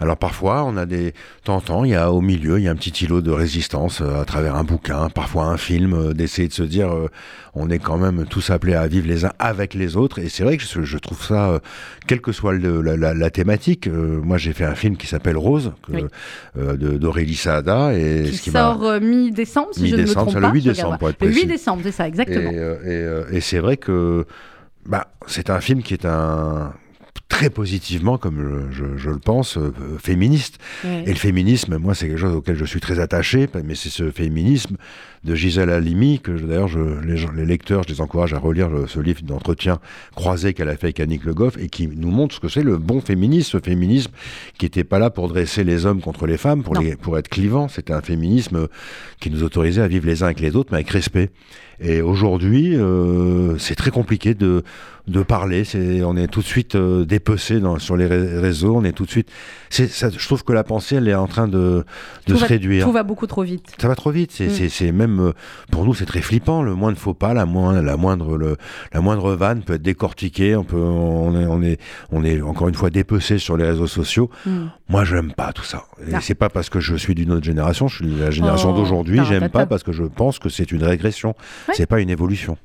[SPEAKER 3] Alors parfois, on a des. Tant temps, il y a au milieu, il y a un petit îlot de résistance euh, à travers un bouquin, parfois un film, euh, d'essayer de se dire, euh, on est quand même tous appelés à vivre les uns avec les autres. Et c'est vrai que je, je trouve ça, quelle que soit le- la, la- la thématique. moi, j'ai fait un film qui s'appelle Rose,
[SPEAKER 2] Oui.
[SPEAKER 3] d'Aurélie Saada, et
[SPEAKER 2] Qui
[SPEAKER 3] ce qui m'a.
[SPEAKER 2] sort mi-décembre, si je ne me trompe pas.
[SPEAKER 3] le 8
[SPEAKER 2] Je regarde
[SPEAKER 3] décembre,
[SPEAKER 2] voir.
[SPEAKER 3] pour être
[SPEAKER 2] Le 8
[SPEAKER 3] précis.
[SPEAKER 2] décembre, c'est ça, exactement.
[SPEAKER 3] Et, et, et c'est vrai que bah, c'est un film qui est un très positivement, comme je, je, je le pense, euh, féministe.
[SPEAKER 2] Ouais.
[SPEAKER 3] Et le féminisme, moi, c'est quelque chose auquel je suis très attaché, mais c'est ce féminisme de Gisèle Halimi, que d'ailleurs, les, lecteurs, je les encourage à relire le- ce livre d'entretien croisé qu'elle a fait avec Annick Le Goff, et qui nous montre ce que c'est le bon féminisme, ce féminisme qui n'était pas là pour dresser les hommes contre les femmes, pour,
[SPEAKER 2] Non.
[SPEAKER 3] les, pour être clivant, c'était un féminisme qui nous autorisait à vivre les uns avec les autres, mais avec respect. Et aujourd'hui, euh, c'est très compliqué de, de parler. C'est, on est tout de suite euh, dépecé dans, sur les ré- réseaux. On est tout de suite. C'est, ça, je trouve que la pensée, elle est en train de, de se
[SPEAKER 2] va-
[SPEAKER 3] réduire.
[SPEAKER 2] Tout va beaucoup trop vite.
[SPEAKER 3] Ça va trop vite. C'est,
[SPEAKER 2] Mm.
[SPEAKER 3] c'est, c'est même euh, pour nous, c'est très flippant. Le moindre faux pas, la moindre, la moindre, le, la moindre vanne peut être décortiquée. On peut, on est, on est, on est encore une fois dépecé sur les réseaux sociaux.
[SPEAKER 2] Mm.
[SPEAKER 3] Moi, j'aime pas tout ça. Et
[SPEAKER 2] Ah.
[SPEAKER 3] c'est pas parce que je suis d'une autre génération. Je suis de la génération
[SPEAKER 2] Oh,
[SPEAKER 3] d'aujourd'hui. J'aime pas parce que je pense que c'est une régression.
[SPEAKER 2] Ouais.
[SPEAKER 3] C'est pas une évolution.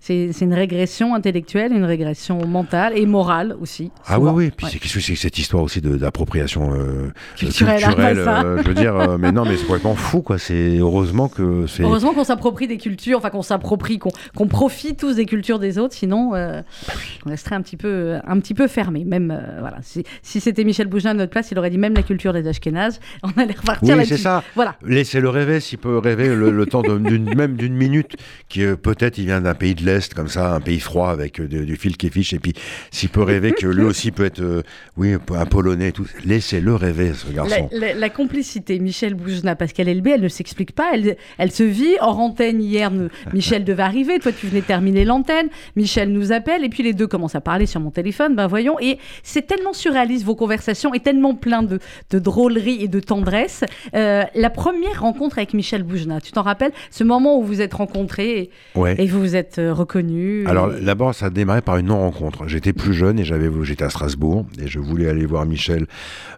[SPEAKER 2] C'est une régression intellectuelle, une régression mentale et morale aussi.
[SPEAKER 3] Ah
[SPEAKER 2] souvent.
[SPEAKER 3] oui, oui. Puis
[SPEAKER 2] Ouais.
[SPEAKER 3] c'est qu'est-ce que c'est que cette histoire aussi d'appropriation euh,
[SPEAKER 2] Culturelle,
[SPEAKER 3] euh, je veux dire, euh, mais non, mais c'est complètement fou, quoi. C'est heureusement que c'est.
[SPEAKER 2] Heureusement qu'on s'approprie des cultures, enfin qu'on s'approprie, qu'on profite tous des cultures des autres, sinon on resterait un petit peu, un petit peu fermé. Même voilà, si, si c'était Michel Bougelin à notre place, il aurait dit même la culture des Ashkénazes. On allait repartir
[SPEAKER 3] Oui, c'est ça.
[SPEAKER 2] Voilà.
[SPEAKER 3] Laissez-le rêver, s'il peut rêver le, le temps de- même d'une minute, qui peut-être il vient d'un pays de l'Est, comme ça, un pays froid avec euh, de- du fil qui fiche, et puis s'il peut rêver que lui aussi peut être, euh, oui, un Polonais tout, laissez-le rêver, ce garçon.
[SPEAKER 2] la- la complicité Michel Boujna, Pascal Elbé, elle ne s'explique pas, elle, elle se vit. Hors antenne, hier, nous- Michel devait arriver, toi tu venais terminer l'antenne, Michel nous appelle, et puis les deux commencent à parler sur mon téléphone, ben voyons, et c'est tellement surréaliste vos conversations, et tellement plein de, de drôlerie et de tendresse. Euh, la première rencontre avec Michel Boujna, tu t'en rappelles? Ce moment où vous êtes rencontrés et,
[SPEAKER 3] Ouais.
[SPEAKER 2] et vous vous êtes euh, reconnus
[SPEAKER 3] Alors
[SPEAKER 2] et-
[SPEAKER 3] d'abord, ça a démarré par une non-rencontre. J'étais plus jeune et j'avais, j'étais à Strasbourg et je voulais aller voir Michel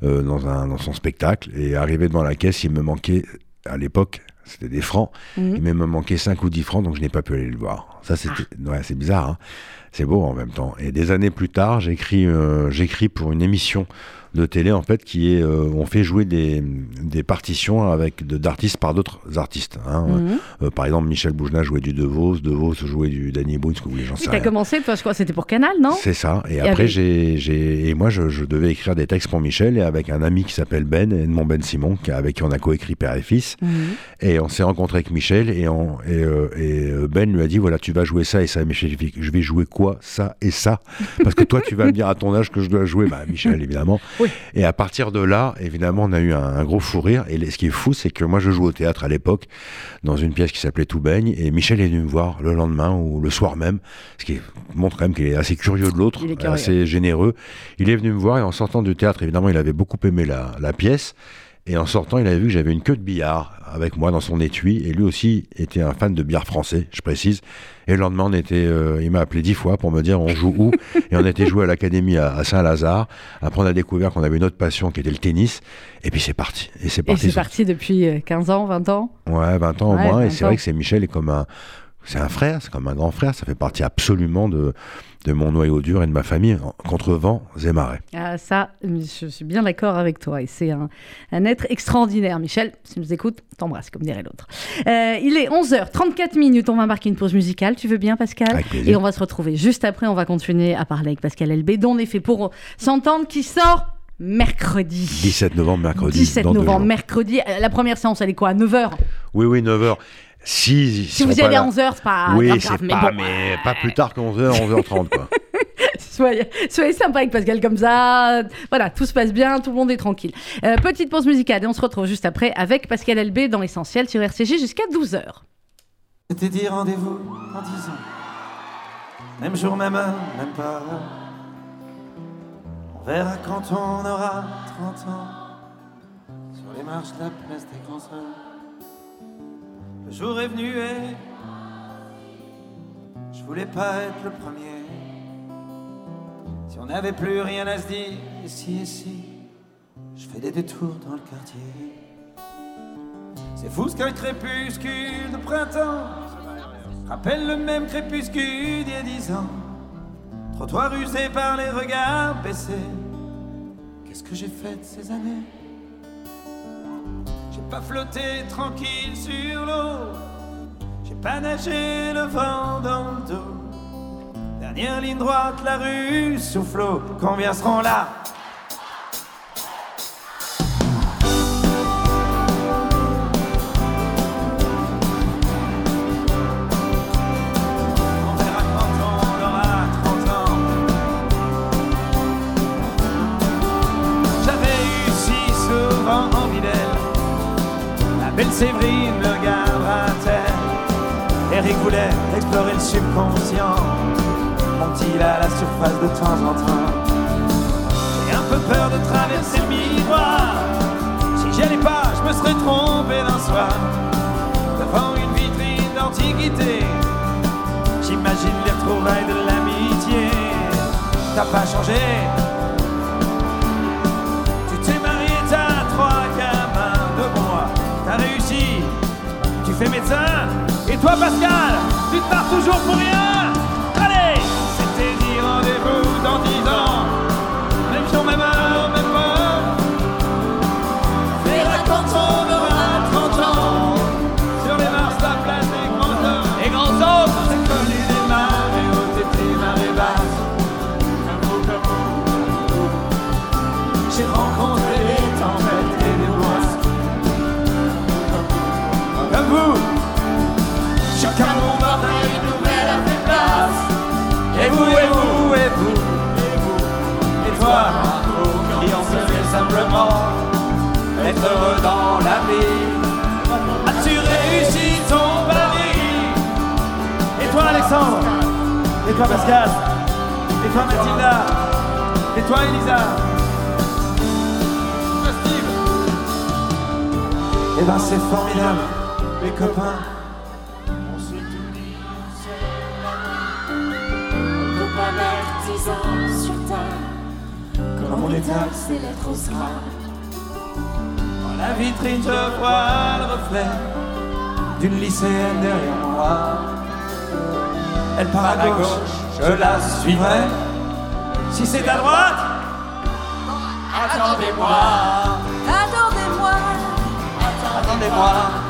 [SPEAKER 3] euh, dans, un, dans son spectacle. Et arrivé devant la caisse, il me manquait, à l'époque, c'était des francs,
[SPEAKER 2] Mhm.
[SPEAKER 3] il me manquait 5 ou 10 francs, donc je n'ai pas pu aller le voir. Ça, c'était, ouais, c'est bizarre, hein. C'est beau en même temps. Et des années plus tard, j'écris, euh, j'écris pour une émission de télé en fait qui est euh, on fait jouer des, des partitions avec d'artistes par d'autres artistes hein.
[SPEAKER 2] Mhm.
[SPEAKER 3] Euh, par exemple Michel Boujna jouait du De Vos De Vos jouait du Danny Boone ce que vous voulez j'en sais rien
[SPEAKER 2] commencé, je crois, c'était pour Canal, non?
[SPEAKER 3] C'est ça. Et,
[SPEAKER 2] Et
[SPEAKER 3] après,
[SPEAKER 2] avec-
[SPEAKER 3] j'ai, j'ai, et moi, je, je devais écrire des textes pour Michel et avec un ami qui s'appelle Ben, Edmond Ben Simon, avec qui on a coécrit Père et Fils.
[SPEAKER 2] Mhm.
[SPEAKER 3] Et on s'est rencontré avec Michel et, on, et, euh, et, Ben lui a dit voilà, tu vas jouer ça et ça. Michel, je vais jouer quoi? Ça et ça Parce que toi, tu vas me dire à ton âge que je dois jouer. Bah, Michel, évidemment.
[SPEAKER 2] Oui.
[SPEAKER 3] Et à partir de là, évidemment, on a eu un, un gros fou rire. Et ce qui est fou, c'est que moi, je joue au théâtre à l'époque, dans une pièce qui s'appelait Tout baigne. Et Michel est venu me voir le lendemain ou le soir même, ce qui montre quand même qu'il est assez curieux de l'autre, assez généreux. Il est venu me voir et en sortant du théâtre, évidemment, il avait beaucoup aimé la, la pièce. Et en sortant, il avait vu que j'avais une queue de billard avec moi dans son étui. Et lui aussi était un fan de billard français, je précise. Et le lendemain, on était, euh, il m'a appelé dix fois pour me dire on joue où. et on était joué à l'académie à, à Saint-Lazare. Après, on a découvert qu'on avait une autre passion qui était le tennis. Et puis c'est parti. Et c'est parti.
[SPEAKER 2] c'est parti depuis euh, 15 ans, 20 ans?
[SPEAKER 3] Ouais, 20 ans au
[SPEAKER 2] Ouais,
[SPEAKER 3] moins.
[SPEAKER 2] 20
[SPEAKER 3] Et c'est vrai que c'est Michel est comme un, c'est un frère, c'est comme un grand frère. Ça fait partie absolument de, de mon noyau dur et de ma famille, contre vents et marées.
[SPEAKER 2] Ah, ça, je suis bien d'accord avec toi. Et c'est un, un être extraordinaire. Michel, si tu nous écoutes, t'embrasse, comme dirait l'autre. Euh, il est 11h34 minutes. On va marquer une pause musicale. Tu veux bien, Pascal. Et on va se retrouver juste après. On va continuer à parler avec Pascal Elbé, dont on est fait pour s'entendre, qui sort mercredi.
[SPEAKER 3] 17 novembre, mercredi.
[SPEAKER 2] 17
[SPEAKER 3] dans deux
[SPEAKER 2] novembre, mercredi. Euh, La première séance, elle est quoi À 9h
[SPEAKER 3] Oui, oui, 9h. Si,
[SPEAKER 2] Si vous y allez à 11h, c'est pas
[SPEAKER 3] oui,
[SPEAKER 2] grave,
[SPEAKER 3] c'est
[SPEAKER 2] grave, mais
[SPEAKER 3] pas,
[SPEAKER 2] bon.
[SPEAKER 3] mais pas plus tard que 11h, 11h30, quoi.
[SPEAKER 2] Soyez, soyez sympa avec Pascal comme ça. Voilà, tout se passe bien, tout le monde est tranquille. Euh, petite pause musicale et on se retrouve juste après avec Pascal Elbé dans l'essentiel sur RCJ jusqu'à 12h.
[SPEAKER 11] C'était dit rendez-vous en dix ans. Même jour, même heure, même pas. On verra quand on aura 30 ans. Sur les marches de la place des grands hommes. Le jour est venu et. Je voulais pas être le premier. Si on n'avait plus rien à se dire, ici et si. Je fais des détours dans le quartier. C'est fou ce qu'un crépuscule de printemps rappelle le même crépuscule d'il y a dix ans. Trottoir usé par les regards baissés. Qu'est-ce que j'ai fait de ces années? Pas flotté tranquille sur l'eau. J'ai pas nagé le vent dans le dos.
[SPEAKER 12] Dernière ligne droite, la rue soufflot, combien seront là Belle Séverine me regardera-t-elle Eric voulait explorer le subconscient. Monte-t-il à la surface de temps en temps? J'ai un peu peur de traverser le miroir. Si j'y allais pas, je me serais trompé d'un soir. Devant une vitrine d'antiquité, j'imagine les retrouvailles de l'amitié. T'as pas changé, fais médecin. Et toi, Pascal, tu te pars toujours pour rien. Toi, qui en serait simplement être heureux dans la vie. As-tu réussi ton pari? Et toi, Alexandre? Et toi, Pascal? Et toi, Mathilda? Et toi, Elisa? Eh ben, c'est formidable, les copains.
[SPEAKER 13] Lettres au sera.
[SPEAKER 12] Dans la vitrine, je vois le reflet d'une lycéenne derrière moi. Elle part à gauche, je la suivrai. Si c'est à droite, attendez-moi.
[SPEAKER 13] Attendez-moi,
[SPEAKER 12] Attendez-moi,
[SPEAKER 13] attendez-moi.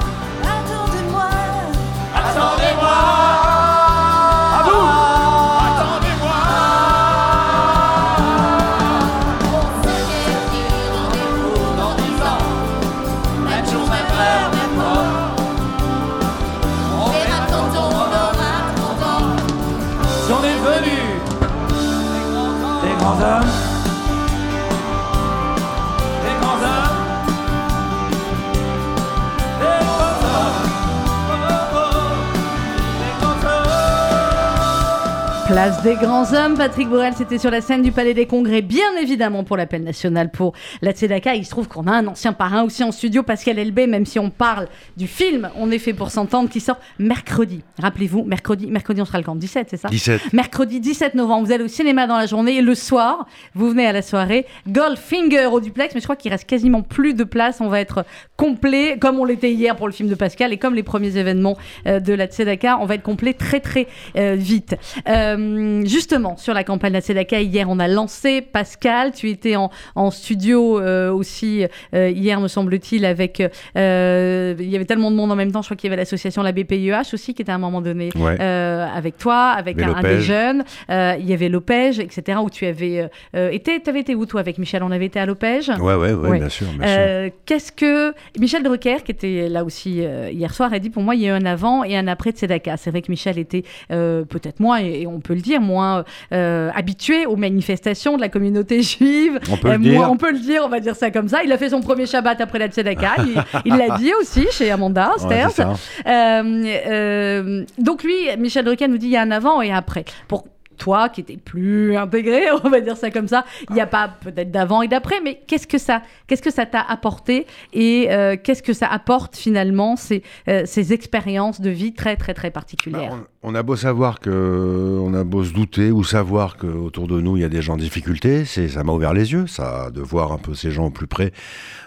[SPEAKER 2] Place des grands hommes, Patrick Borel, c'était sur la scène du Palais des Congrès, bien évidemment pour l'appel national pour la Tzedaka. Il se trouve qu'on a un ancien parrain aussi en studio, Pascal Elbé, même si on parle du film On est fait pour s'entendre, qui sort mercredi. Rappelez-vous, mercredi, mercredi on sera le camp 17, c'est ça
[SPEAKER 3] 17.
[SPEAKER 2] Mercredi 17 novembre, vous allez au cinéma dans la journée et le soir, vous venez à la soirée. Goldfinger au duplex, mais je crois qu'il reste quasiment plus de place. On va être complet, comme on l'était hier pour le film de Pascal et comme les premiers événements euh, de la Tzedaka, on va être complet très très euh, vite. Euh, justement, sur la campagne de la hier on a lancé Pascal. Tu étais en, en studio euh, aussi euh, hier, me semble-t-il, avec. euh, il y avait tellement de monde en même temps. Je crois qu'il y avait l'association la BPIEH aussi qui était à un moment donné
[SPEAKER 3] Ouais.
[SPEAKER 2] euh, avec toi, avec un, un des jeunes. Euh, il y avait Lopège, etc. Où tu avais euh, été. Tu avais été où toi avec Michel? On avait été à Lopège.
[SPEAKER 3] Ouais, ouais, ouais,
[SPEAKER 2] Ouais.
[SPEAKER 3] bien sûr.
[SPEAKER 2] Euh, Qu'est-ce que Michel Drucker, qui était là aussi euh, hier soir, a dit? Pour moi il y a eu un avant et un après de Tzedaka. C'est vrai que Michel était euh, peut-être moins, et, et on peut le dire, moins euh, habitué aux manifestations de la communauté juive.
[SPEAKER 3] On peut le
[SPEAKER 2] moins-
[SPEAKER 3] dire.
[SPEAKER 2] on peut le dire, on va dire ça comme ça. Il a fait son premier Shabbat après la Tzedaka. il l'a dit aussi chez Amanda Sters. Euh, euh, donc lui, Michel Drucker nous dit il y a un avant et un après. Pour toi qui étais plus intégré, on va dire ça comme ça, il n'y a pas peut-être d'avant et d'après, mais qu'est-ce que ça, qu'est-ce que ça t'a apporté et euh, qu'est-ce que ça apporte finalement ces, euh, ces expériences de vie très très très particulières?
[SPEAKER 3] Bah, on, a beau savoir que, on a beau se douter ou savoir que autour de nous il y a des gens en difficulté, ça m'a ouvert les yeux, ça, de voir un peu ces gens au plus près,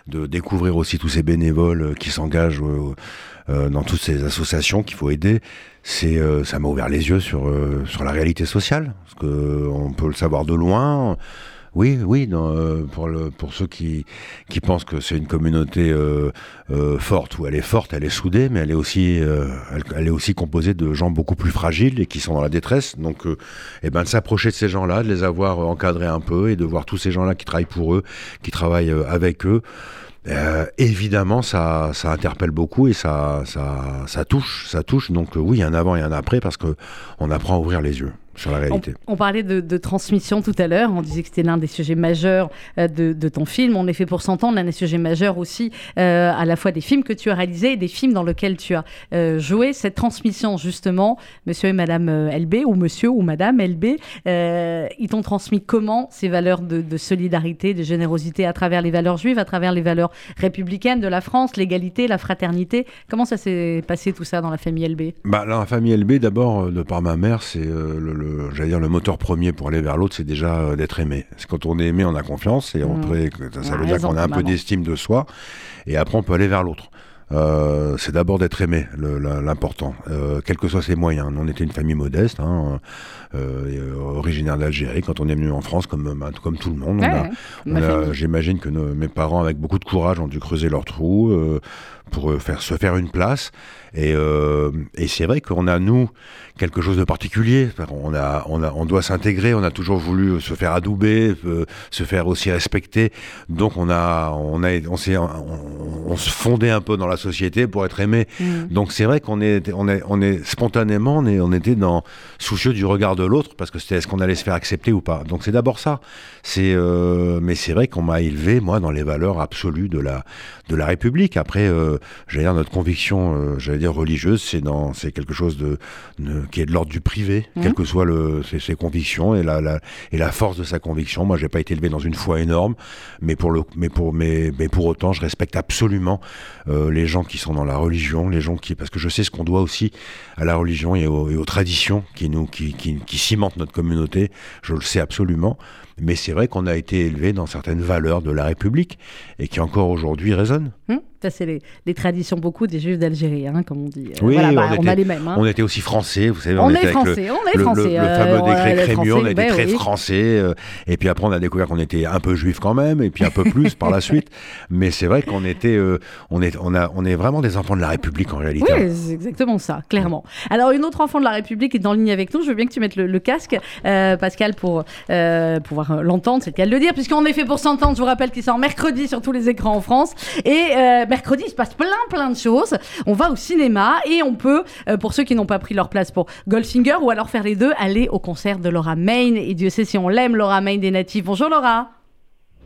[SPEAKER 3] de découvrir aussi tous ces bénévoles qui s'engagent euh, dans toutes ces associations qu'il faut aider. C'est, euh, ça m'a ouvert les yeux sur euh, sur la réalité sociale, parce que on peut le savoir de loin. Oui, oui, non, euh, pour, le, pour ceux qui, qui pensent que c'est une communauté euh, forte, où elle est forte, elle est soudée, mais elle est, aussi, elle, elle est aussi composée de gens beaucoup plus fragiles et qui sont dans la détresse. Donc, eh ben, de s'approcher de ces gens-là, de les avoir encadrés un peu et de voir tous ces gens-là qui travaillent pour eux, qui travaillent avec eux. Euh, évidemment, ça, ça interpelle beaucoup et ça, ça, ça touche, ça touche. Donc euh, oui, il y a un avant et un après parce que on apprend à ouvrir les yeux sur la
[SPEAKER 2] On,
[SPEAKER 3] réalité.
[SPEAKER 2] on parlait de, de transmission tout à l'heure. On disait que c'était l'un des sujets majeurs euh, de, de ton film. On est fait pour s'entendre, l'un des sujets majeurs aussi, euh, à la fois des films que tu as réalisés et des films dans lesquels tu as euh, joué. Cette transmission, justement, monsieur et madame LB, ou monsieur ou madame LB, euh, ils t'ont transmis comment ces valeurs de, de solidarité, de générosité à travers les valeurs juives, à travers les valeurs républicaines de la France, l'égalité, la fraternité Comment ça s'est passé tout ça dans la famille LB
[SPEAKER 3] Bah, là, la famille LB, d'abord, de par ma mère, c'est le, le- j'allais dire le moteur premier pour aller vers l'autre, c'est déjà euh, d'être aimé. Quand on est aimé, on a confiance et on
[SPEAKER 2] Mmh.
[SPEAKER 3] peut, ça, ça veut dire qu'on a un peu d'estime de soi et après on peut aller vers l'autre. Euh, c'est d'abord d'être aimé, l'important, euh, quels que soient ses moyens. On était une famille modeste, hein, euh, originaire d'Algérie. Quand on est venu en France, comme, bah, comme tout le monde,
[SPEAKER 2] Ouais,
[SPEAKER 3] j'imagine que nos- mes parents, avec beaucoup de courage, ont dû creuser leur trou pour euh, faire, se faire une place. Et, euh, et c'est vrai qu'on a, nous, quelque chose de particulier. On, a, on, a, on doit s'intégrer, on a toujours voulu se faire adouber, euh, se faire aussi respecter. Donc on a, on a, on s'est, on, on se fondait un peu dans la société pour être aimé.
[SPEAKER 2] Mm.
[SPEAKER 3] Donc c'est vrai qu'on est, on est, on est spontanément, on, est- on était dans soucieux du regard de l'autre parce que c'était est-ce qu'on allait se faire accepter ou pas. Donc c'est d'abord ça. C'est, euh, mais c'est vrai qu'on m'a élevé moi dans les valeurs absolues de la, de la République. Après, euh, j'allais dire notre conviction, euh, j'allais dire religieuse, c'est dans, c'est quelque chose de, de- qui est de l'ordre du privé,
[SPEAKER 2] Mhm.
[SPEAKER 3] quelles que soient le, ses, ses convictions et la, la, et la force de sa conviction. Moi, j'ai pas été élevé dans une foi énorme, mais pour le, mais pour, mais, mais pour autant, je respecte absolument euh, les gens qui sont dans la religion, les gens qui, parce que je sais ce qu'on doit aussi à la religion et aux, et aux traditions qui nous, qui, qui, qui cimentent notre communauté. Je le sais absolument. Mais c'est vrai qu'on a été élevé dans certaines valeurs de la République et qui encore aujourd'hui résonnent.
[SPEAKER 2] Hum, ça, c'est les, les traditions beaucoup des Juifs d'Algérie, hein, comme on dit. Euh,
[SPEAKER 3] Oui,
[SPEAKER 2] voilà, bah,
[SPEAKER 3] on,
[SPEAKER 2] on, a les mêmes. hein.
[SPEAKER 3] on était aussi français, vous savez.
[SPEAKER 2] On est
[SPEAKER 3] était avec
[SPEAKER 2] français,
[SPEAKER 3] le,
[SPEAKER 2] on est
[SPEAKER 3] le-
[SPEAKER 2] français,
[SPEAKER 3] Le, le
[SPEAKER 2] euh,
[SPEAKER 3] fameux
[SPEAKER 2] on est
[SPEAKER 3] décret Crémieux, on était
[SPEAKER 2] ben
[SPEAKER 3] très
[SPEAKER 2] oui.
[SPEAKER 3] français. euh, et puis après, on a découvert qu'on était un peu juif quand même, et puis un peu plus par la suite. Mais c'est vrai qu'on était, euh, on est, on a, on est vraiment des enfants de la République en réalité.
[SPEAKER 2] Oui, c'est exactement ça, clairement. Alors, une autre enfant de la République est en ligne avec nous. Je veux bien que tu mettes le, casque, euh, Pascal, pour euh, pouvoir euh, l'entendre, c'est le cas de le dire, puisqu'on est fait pour s'entendre. Je vous rappelle qu'il sort mercredi sur tous les écrans en France. Et euh, mercredi, il se passe plein, plein de choses. On va au cinéma et on peut, euh, pour ceux qui n'ont pas pris leur place pour Goldfinger ou alors faire les deux, aller au concert de Laura Main. Et Dieu sait si on l'aime, Laura Main des Natifs. Bonjour Laura.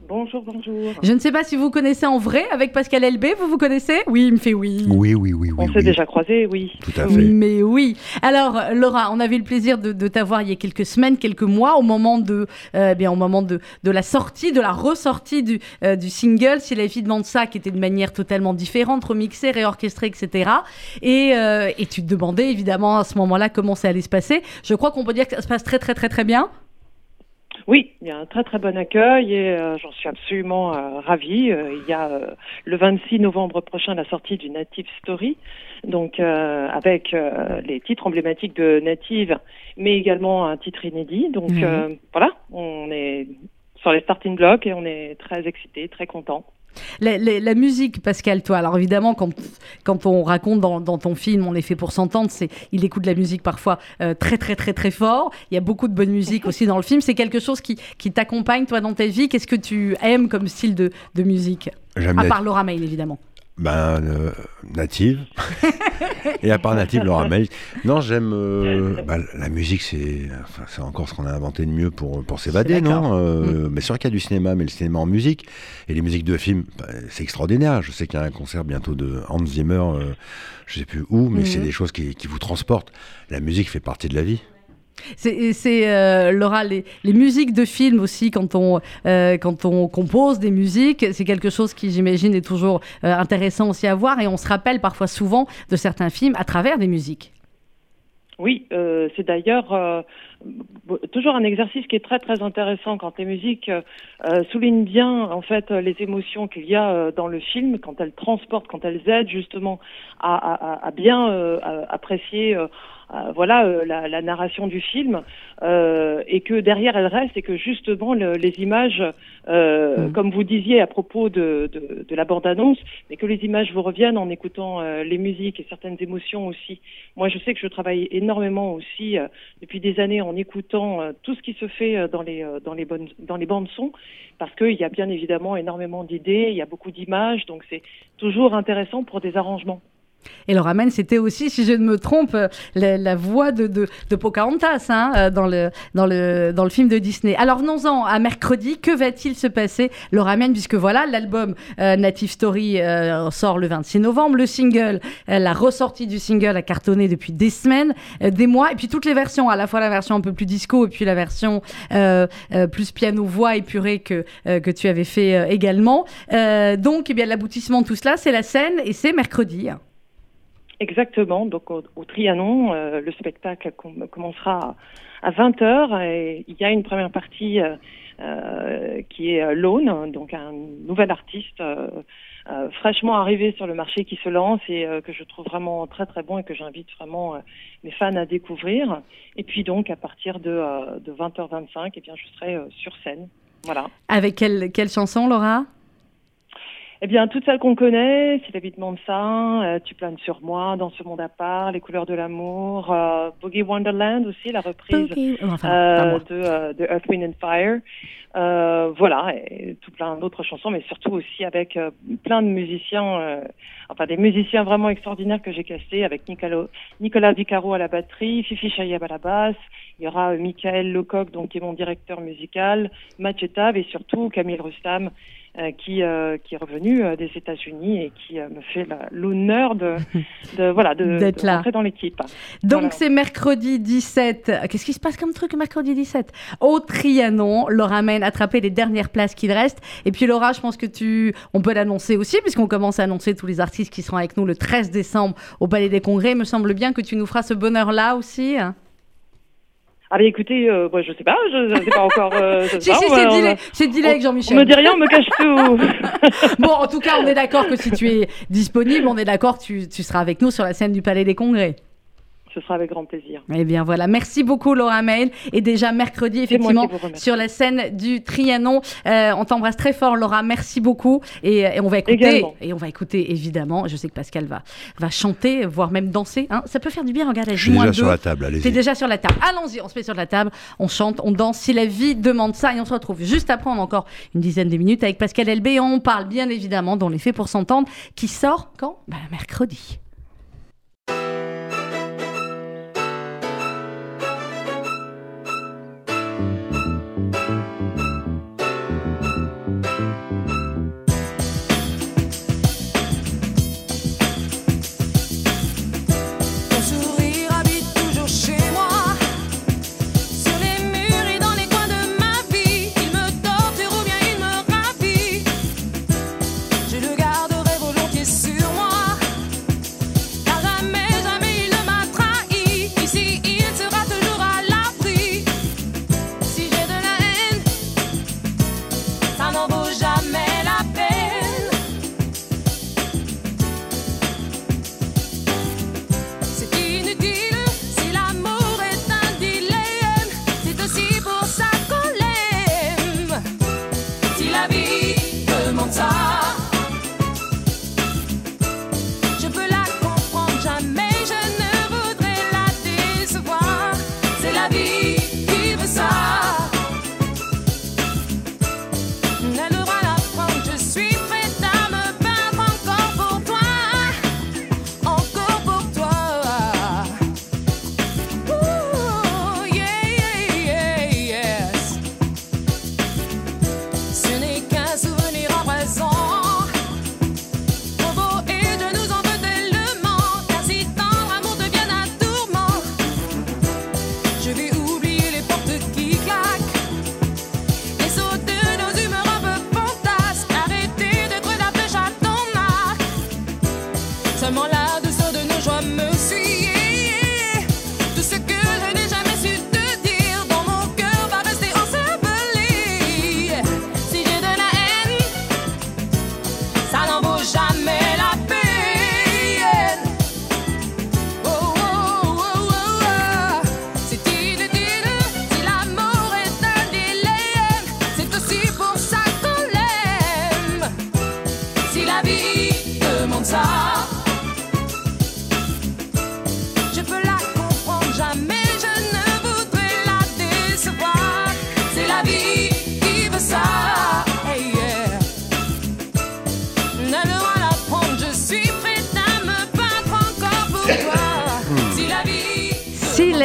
[SPEAKER 14] Bonjour, bonjour.
[SPEAKER 2] Je ne sais pas si vous connaissez en vrai avec Pascal LB. Vous vous connaissez? Oui, il me fait oui.
[SPEAKER 3] Oui, oui, oui, oui.
[SPEAKER 14] On
[SPEAKER 3] oui.
[SPEAKER 14] s'est déjà croisés, oui.
[SPEAKER 3] Tout à fait.
[SPEAKER 2] Mais oui. Alors, Laura, on avait le plaisir de, de t'avoir il y a quelques semaines, quelques mois, au moment de, euh, bien, au moment de, de la sortie, de la ressortie du, euh, du single, Si la vie demande ça, qui était de manière totalement différente, remixée, réorchestrée, etc. Et, euh, et tu te demandais évidemment à ce moment-là comment ça allait se passer. Je crois qu'on peut dire que ça se passe très, très, très, très bien.
[SPEAKER 14] Oui, il y a un très très bon accueil et euh, j'en suis absolument euh, ravie. Euh, il y a euh, le 26 novembre prochain la sortie du Native Story, donc euh, avec euh, les titres emblématiques de Native, mais également un titre inédit. Donc
[SPEAKER 2] Mhm.
[SPEAKER 14] euh, voilà, on est sur les starting blocks et on est très excités, très contents.
[SPEAKER 2] La, la- la musique, Pascal, toi, alors évidemment, quand, quand on raconte dans, dans ton film, on est fait pour s'entendre, c'est il écoute la musique parfois euh, très, très, très, très fort. Il y a beaucoup de bonne musique aussi dans le film. C'est quelque chose qui, qui t'accompagne, toi, dans ta vie. Qu'est-ce que tu aimes comme style de, de musique?
[SPEAKER 3] J'aime
[SPEAKER 2] À part Laura Main, évidemment.
[SPEAKER 3] Ben, euh, native. Et à part native, Laura May. Non, j'aime. euh, bah, la musique, c'est enfin, encore ce qu'on a inventé de mieux pour, pour s'évader, non Euh, Mais c'est vrai qu'il y a du cinéma, mais le cinéma en musique. Et les musiques de films, bah, c'est extraordinaire. Je sais qu'il y a un concert bientôt de Hans Zimmer, je sais plus où, mais
[SPEAKER 2] Mhm.
[SPEAKER 3] c'est des choses qui, qui vous transportent. La musique fait partie de la vie.
[SPEAKER 2] C'est, euh, Laura, les, musiques de films aussi, quand on, euh, quand on compose des musiques, c'est quelque chose qui, j'imagine, est toujours euh, intéressant aussi à voir. Et on se rappelle parfois souvent de certains films à travers des musiques.
[SPEAKER 14] Oui, euh, c'est d'ailleurs toujours un exercice qui est très très intéressant quand les musiques soulignent bien en fait les émotions qu'il y a dans le film, quand elles transportent, quand elles aident justement à, bien apprécier voilà euh, la, la narration du film euh, et que derrière elle reste et que justement le- les images, euh,
[SPEAKER 2] Mm.
[SPEAKER 14] comme vous disiez à propos de, de, de la bande-annonce, mais que les images vous reviennent en écoutant euh, les musiques et certaines émotions aussi. Moi, je sais que je travaille énormément aussi euh, depuis des années en écoutant euh, tout ce qui se fait euh, dans les euh, dans les bonnes dans les bandes son, parce qu'il y a bien évidemment énormément d'idées, il y a beaucoup d'images, donc c'est toujours intéressant pour des arrangements.
[SPEAKER 2] Et Laura Mann, c'était aussi, si je ne me trompe, euh, la, voix de, de, Pocahontas hein, euh, dans, le, dans, le, dans le film de Disney. Alors venons-en à mercredi. Que va-t-il se passer, Laura Mann, puisque voilà, l'album euh, Native Story sort le 26 novembre. Le single, la ressortie du single a cartonné depuis des semaines, des mois. Et puis toutes les versions, à la fois la version un peu plus disco et puis la version plus piano-voix épurée que, que tu avais fait également. Donc, eh bien, l'aboutissement de tout cela, c'est la scène et c'est mercredi.
[SPEAKER 14] Exactement. Donc au, Trianon, euh, le spectacle com- commencera à 20h et il y a une première partie euh, euh, qui est euh, Lone, donc un nouvel artiste euh, euh, fraîchement arrivé sur le marché qui se lance et que je trouve vraiment très très bon et que j'invite vraiment mes fans à découvrir. Et puis donc à partir de, de 20h25, eh bien je serai sur scène. Voilà.
[SPEAKER 2] Avec quelle, quelle chanson, Laura?
[SPEAKER 14] Eh bien, toutes celles qu'on connaît, c'est l'habitement de ça, euh, Tu planes sur moi, Dans ce monde à part, Les couleurs de l'amour, euh, Boogie Wonderland aussi, la reprise
[SPEAKER 2] Boogie- enfin,
[SPEAKER 14] euh, de, euh, de Earth, Wind and Fire. Euh, voilà, et tout plein d'autres chansons, mais surtout aussi avec euh, plein de musiciens, euh, enfin des musiciens vraiment extraordinaires que j'ai castés, avec Nicolo, Nicolas Vicaro à la batterie, Fifi Chayeb à la basse, il y aura Michael Lecoq, donc, qui est mon directeur musical, Machetav et surtout Camille Rustam, qui, euh, qui est revenu euh, des États-Unis et qui euh, me fait l'honneur de, de, voilà, de,
[SPEAKER 2] D'être
[SPEAKER 14] de
[SPEAKER 2] là.
[SPEAKER 14] rentrer dans l'équipe.
[SPEAKER 2] Donc
[SPEAKER 14] Voilà.
[SPEAKER 2] c'est mercredi 17. Qu'est-ce qui se passe comme truc mercredi 17 Au Trianon, Laura mène attraper les dernières places qu'il reste. Et puis Laura, je pense que tu, on peut l'annoncer aussi puisqu'on commence à annoncer tous les artistes qui seront avec nous le 13 décembre au Palais des Congrès. Il me semble bien que tu nous feras ce bonheur-là aussi.
[SPEAKER 14] Ah bah écoutez, euh, moi, je sais pas, je, je sais pas encore. Euh,
[SPEAKER 2] Si, si, c'est dealé, c'est dealé avec Jean-Michel.
[SPEAKER 14] On me dit rien, on me cache tout.
[SPEAKER 2] bon, en tout cas, on est d'accord que si tu es disponible, on est d'accord que tu, tu seras avec nous sur la scène du Palais des Congrès.
[SPEAKER 14] Ce sera avec grand plaisir.
[SPEAKER 2] Eh bien voilà, merci beaucoup Laura Mail. Et déjà mercredi, effectivement, sur la scène du Trianon. Euh, on t'embrasse très fort Laura, merci beaucoup. Et, et on va écouter,
[SPEAKER 14] Également.
[SPEAKER 2] et on va écouter évidemment, je sais que Pascal va, va chanter, voire même danser. hein. Ça peut faire du bien, regarde, la
[SPEAKER 3] Je suis déjà sur la table, allez-y.
[SPEAKER 2] T'es déjà sur la table. Allons-y, on se met sur la table, on chante, on danse. Si la vie demande ça, et on se retrouve juste après, on a encore une dizaine de minutes avec Pascal Elbé. Et on parle bien évidemment dans les faits pour s'entendre, qui sort quand? Ben, Mercredi.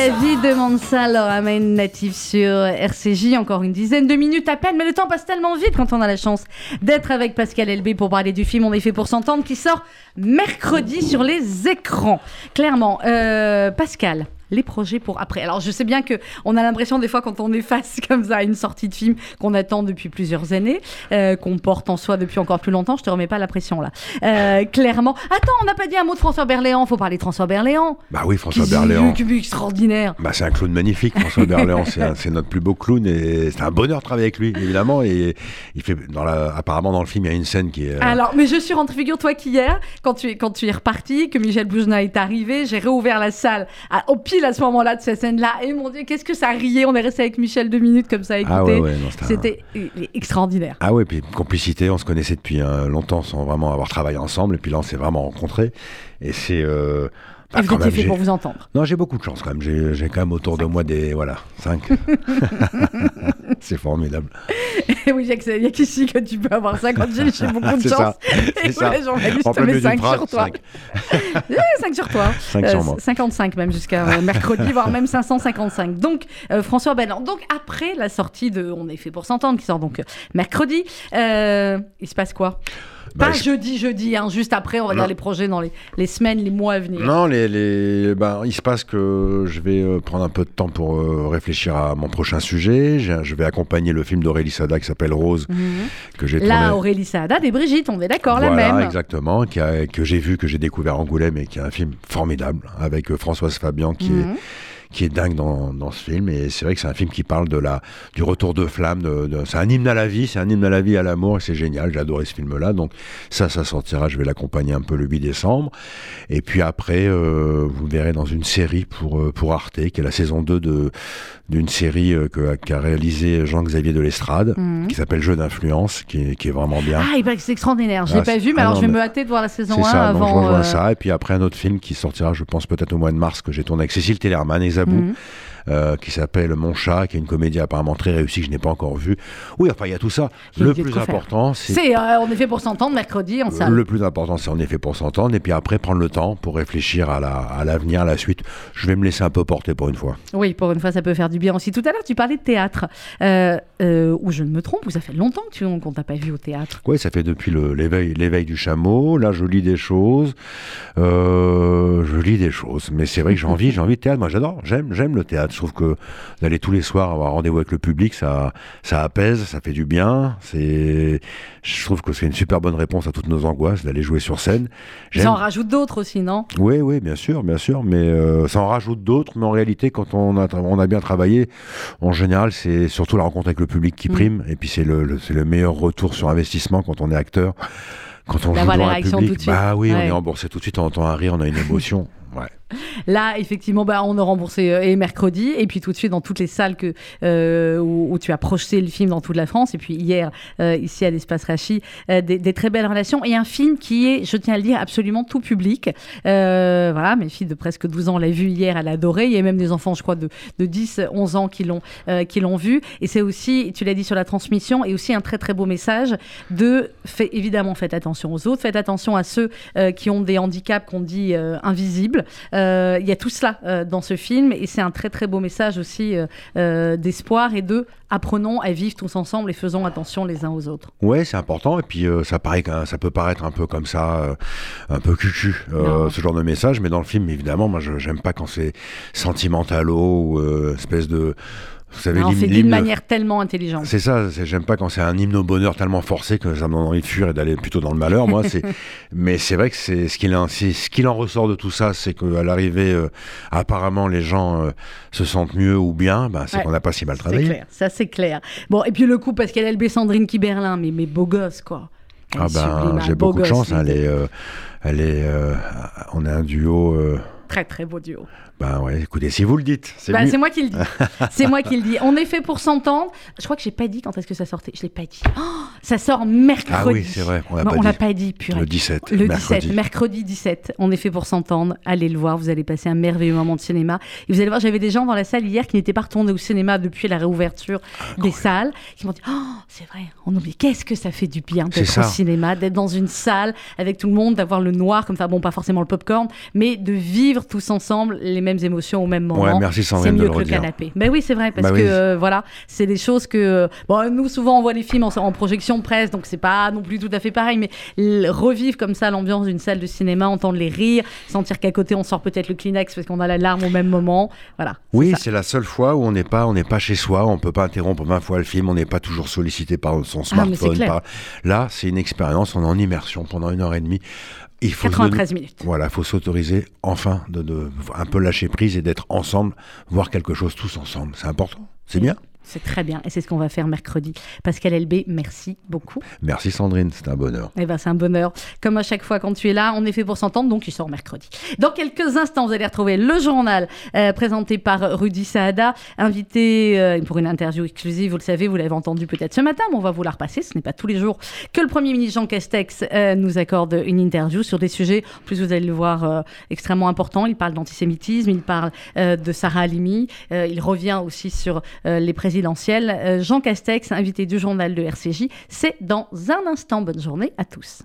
[SPEAKER 13] La vie demande ça,
[SPEAKER 2] Laura Main native sur RCJ. Encore une dizaine de minutes à peine, mais le temps passe tellement vite quand on a la chance d'être avec Pascal Elbé pour parler du film On est fait pour s'entendre qui sort mercredi sur les écrans. Clairement, euh, Pascal, les projets pour après. Alors je sais bien que on a l'impression des fois quand on est face comme ça à une sortie de film qu'on attend depuis plusieurs années, euh, qu'on porte en soi depuis encore plus longtemps. Je te remets pas la pression là. Euh, clairement. Attends, on n'a pas dit un mot de François Berléand. Faut parler de François Berléand.
[SPEAKER 3] Bah oui, François Berléand.
[SPEAKER 2] qui est extraordinaire.
[SPEAKER 3] Bah, c'est un clown magnifique, François Berléand. C'est c'est notre plus beau clown et c'est un bonheur de travailler avec lui, évidemment. Et il fait, dans la, apparemment, dans le film, il y a une scène qui est. euh,
[SPEAKER 2] Alors, mais je suis rentrée, figure-toi qu'hier, quand tu, es, quand tu es reparti, que Michel Boujna est arrivé, j'ai réouvert la salle à- au pile à ce moment-là de cette scène-là. Et mon Dieu, qu'est-ce que ça riait On est resté avec Michel deux minutes comme ça à écouter.
[SPEAKER 3] Ah ouais, ouais, non, c'était un-
[SPEAKER 2] extraordinaire.
[SPEAKER 3] Ah ouais, puis complicité, on se connaissait depuis euh, longtemps sans vraiment avoir travaillé ensemble. Et puis là, on s'est vraiment rencontrés. Et c'est. euh,
[SPEAKER 2] Et vous étiez fait pour vous entendre.
[SPEAKER 3] Non, j'ai beaucoup de chance quand même. J'ai quand même autour de moi des. Voilà, cinq. c'est formidable.
[SPEAKER 2] Et oui, Jacques, il n'y a qu'ici que tu peux avoir ça quand j'ai j'ai beaucoup de chance.
[SPEAKER 3] ça,
[SPEAKER 2] Et
[SPEAKER 3] c'est ça.
[SPEAKER 2] les journalistes
[SPEAKER 3] En plein
[SPEAKER 2] met
[SPEAKER 3] milieu d'une
[SPEAKER 2] 5
[SPEAKER 3] phrase,
[SPEAKER 2] sur toi.
[SPEAKER 3] cinq.
[SPEAKER 2] 5 sur toi.
[SPEAKER 3] Cinq sur moi.
[SPEAKER 2] 55 même jusqu'à euh, mercredi, voire même 555. Donc, euh, François Balland. Donc, après la sortie de On est fait pour s'entendre, qui sort donc euh, mercredi, euh, il se passe quoi?
[SPEAKER 3] Bah,
[SPEAKER 2] Pas
[SPEAKER 3] je-
[SPEAKER 2] jeudi, jeudi, hein, juste après, on va
[SPEAKER 3] Non.
[SPEAKER 2] dire les projets dans les, les semaines, les mois à venir.
[SPEAKER 3] Non, les, ben, il se passe que je vais euh, prendre un peu de temps pour euh, réfléchir à mon prochain sujet. Je vais accompagner le film d'Aurélie Sada qui s'appelle Rose,
[SPEAKER 2] Mhm.
[SPEAKER 3] que j'ai tourné.
[SPEAKER 2] Là, Aurélie Saada et Brigitte, on est d'accord, la même.
[SPEAKER 3] exactement, qui a- que j'ai vu, que j'ai découvert à Angoulême et qui est un film formidable avec euh, Françoise Fabian qui
[SPEAKER 2] Mhm.
[SPEAKER 3] est qui est dingue dans, dans ce film et c'est vrai que c'est un film qui parle de la du retour de flamme de, de- c'est un hymne à la vie c'est un hymne à la vie à l'amour et c'est génial j'ai adoré ce film là donc ça ça sortira je vais l'accompagner un peu le 8 décembre et puis après euh, vous me verrez dans une série pour euh, pour Arte qui est la saison 2 de d'une série euh, que- qu'a réalisé Jean-Xavier de l'Estrade
[SPEAKER 2] Mhm.
[SPEAKER 3] qui s'appelle Jeu d'influence qui est, qui est vraiment bien
[SPEAKER 2] Ah, il paraît que c'est extraordinaire. Je l'ai
[SPEAKER 3] Ah,
[SPEAKER 2] pas
[SPEAKER 3] c'est-
[SPEAKER 2] vu, mais
[SPEAKER 3] ah
[SPEAKER 2] alors
[SPEAKER 3] non,
[SPEAKER 2] je vais
[SPEAKER 3] mais-
[SPEAKER 2] me hâter de voir la saison
[SPEAKER 3] c'est
[SPEAKER 2] 1
[SPEAKER 3] ça, donc je
[SPEAKER 2] avant. euh,
[SPEAKER 3] ça. Et puis après, un autre film qui sortira, je pense, peut-être au mois de mars, que j'ai tourné avec Cécile Tellerman et
[SPEAKER 2] 嗯。
[SPEAKER 3] Euh, qui s'appelle Mon chat, qui est une comédie apparemment très réussie que je n'ai pas encore vue. Oui, enfin, il y a tout ça. Le plus important, c'est.
[SPEAKER 2] C'est, euh, on est fait pour s'entendre mercredi en salle.
[SPEAKER 3] Le plus important, c'est en effet pour s'entendre, et puis après prendre le temps pour réfléchir à la- à l'avenir, à la suite. Je vais me laisser un peu porter pour une fois.
[SPEAKER 2] Oui, pour une fois, ça peut faire du bien aussi. Tout à l'heure, tu parlais de théâtre. Euh, euh, ou je ne me trompe, ou ça fait longtemps que tu- qu'on t'a pas vu au théâtre.
[SPEAKER 3] Oui, ça fait depuis l'éveil, l'éveil du chameau. Là, je lis des choses. Euh, je lis des choses. Mais c'est vrai que j'ai envie, j'ai envie de théâtre. Moi, j'adore. J'aime, j'aime le théâtre. Je trouve que d'aller tous les soirs avoir rendez-vous avec le public, ça, ça apaise, ça fait du bien. C'est, je trouve que c'est une super bonne réponse à toutes nos angoisses d'aller jouer sur scène.
[SPEAKER 2] Ça en rajoute d'autres aussi, non?
[SPEAKER 3] Oui, oui, bien sûr, bien sûr, mais euh, ça en rajoute d'autres. Mais en réalité, quand on a, on a bien travaillé, en général, c'est surtout la rencontre avec le public qui
[SPEAKER 2] Mm.
[SPEAKER 3] prime. Et puis c'est le, le- c'est le meilleur retour sur investissement quand on est acteur. Quand on
[SPEAKER 2] D'avoir
[SPEAKER 3] joue devant un public, bah oui, on est remboursé tout de suite, on entend un rire, on a une émotion.
[SPEAKER 2] Là, effectivement, bah, on a remboursé euh, et mercredi, et puis tout de suite dans toutes les salles que, euh, où, tu as projeté le film dans toute la France, et puis hier, euh, ici à l'Espace Rachi, des, très belles relations, et un film qui est, je tiens à le dire, absolument tout public. Voilà, mes filles de presque 12 ans l'ont vu hier, elle a adoré. Il y a même des enfants, je crois, de, de 10, 11 ans qui l'ont vu. Et c'est aussi, tu l'as dit sur la transmission, et aussi un très très beau message de, fait, évidemment, faites attention aux autres, faites attention à ceux qui ont des handicaps qu'on dit invisibles. Euh, Il y a tout cela euh, dans ce film, et c'est un très très beau message aussi euh, d'espoir et de apprenons à vivre tous ensemble et faisons attention les uns aux autres.
[SPEAKER 3] Ouais, c'est important. Et puis ça paraît ça peut paraître un peu comme ça, un peu cucu, ce genre de message. Mais dans le film, évidemment, moi, j'aime pas quand c'est sentimentalo ou espèce de, vous savez, l'hymne-
[SPEAKER 2] c'est d'une manière tellement intelligente.
[SPEAKER 3] C'est ça, j'aime pas quand c'est un hymne au bonheur tellement forcé que ça me donne envie de fuir et d'aller plutôt dans le malheur, moi. mais c'est vrai que c'est ce qu'il en, ce ressort de tout ça, c'est qu'à l'arrivée, euh, apparemment, les gens euh, se sentent mieux ou bien, ben, c'est
[SPEAKER 2] Ouais,
[SPEAKER 3] qu'on n'a pas si mal
[SPEAKER 2] C'est
[SPEAKER 3] travaillé.
[SPEAKER 2] clair, ça c'est clair. Bon, et puis le coup, parce qu'elle LB Sandrine Kiberlin, mais, mais beau gosse, quoi. Elle
[SPEAKER 3] Ah ben, j'ai
[SPEAKER 2] beau
[SPEAKER 3] beaucoup de chance. hein, elle
[SPEAKER 2] l'idée.
[SPEAKER 3] est, euh, elle est, euh, on est un duo.
[SPEAKER 2] Très très beau duo.
[SPEAKER 3] Ben ouais, écoutez, si vous le dites, c'est
[SPEAKER 2] Bah, c'est moi qui le dis. c'est moi qui le dis. On est fait pour s'entendre. Je crois que j'ai pas dit quand est-ce que ça sortait. Je l'ai pas dit. Oh, ça sort mercredi.
[SPEAKER 3] Ah oui, c'est vrai, on l'a pas
[SPEAKER 2] pas dit. purée.
[SPEAKER 3] Le 17,
[SPEAKER 2] Le
[SPEAKER 3] mercredi.
[SPEAKER 2] 17, mercredi 17. On est fait pour s'entendre. Allez le voir. Vous allez passer un merveilleux moment de cinéma. Et vous allez voir, j'avais des gens dans la salle hier qui n'étaient pas retournés au cinéma depuis la réouverture des salles, qui m'ont dit, oh, c'est vrai, on oublie. Qu'est-ce que ça fait du bien d'être au cinéma, d'être dans une salle avec tout le monde, d'avoir le noir comme ça. Bon, pas forcément le popcorn, mais de vivre tous ensemble les mêmes émotions au même moment.
[SPEAKER 3] Ouais, merci
[SPEAKER 2] c'est
[SPEAKER 3] de
[SPEAKER 2] mieux
[SPEAKER 3] le
[SPEAKER 2] que le canapé. Ben oui, c'est vrai parce
[SPEAKER 3] Bah
[SPEAKER 2] que
[SPEAKER 3] oui.
[SPEAKER 2] euh, voilà, c'est des choses que bon, nous souvent on voit les films en, en projection presse, donc c'est pas non plus tout à fait pareil, mais revivre comme ça l'ambiance d'une salle de cinéma, entendre les rires, sentir qu'à côté on sort peut-être le Kleenex parce qu'on a la larme au même moment, voilà.
[SPEAKER 3] Oui, c'est la seule fois où on n'est pas, on n'est pas chez soi, on peut pas interrompre 20 fois le film, on n'est pas toujours sollicité par son
[SPEAKER 2] Ah,
[SPEAKER 3] smartphone. par- Là, c'est une expérience, on est en immersion pendant une heure et demie. Il faut se
[SPEAKER 2] 93
[SPEAKER 3] donner-
[SPEAKER 2] minutes.
[SPEAKER 3] Voilà, il faut s'autoriser enfin de, de un peu lâcher prise et d'être ensemble, voir quelque chose tous ensemble. C'est important, c'est bien.
[SPEAKER 2] C'est très bien et c'est ce qu'on va faire mercredi. Pascal LB, merci beaucoup.
[SPEAKER 3] Merci Sandrine, c'est un bonheur.
[SPEAKER 2] Eh ben, c'est un bonheur. Comme à chaque fois quand tu es là, on est fait pour s'entendre, donc il sort mercredi. Dans quelques instants, vous allez retrouver le journal euh, présenté par Rudy Saada, invité euh, pour une interview exclusive. Vous le savez, vous l'avez entendu peut-être ce matin, mais on va vous la repasser. Ce n'est pas tous les jours que le Premier ministre Jean Castex euh, nous accorde une interview sur des sujets, en plus vous allez le voir, extrêmement importants. Il parle d'antisémitisme, il parle de Sarah Halimi, il revient aussi sur les présidentielles. Euh, Jean Castex, invité du journal de RCJ, c'est dans un instant. Bonne journée à tous.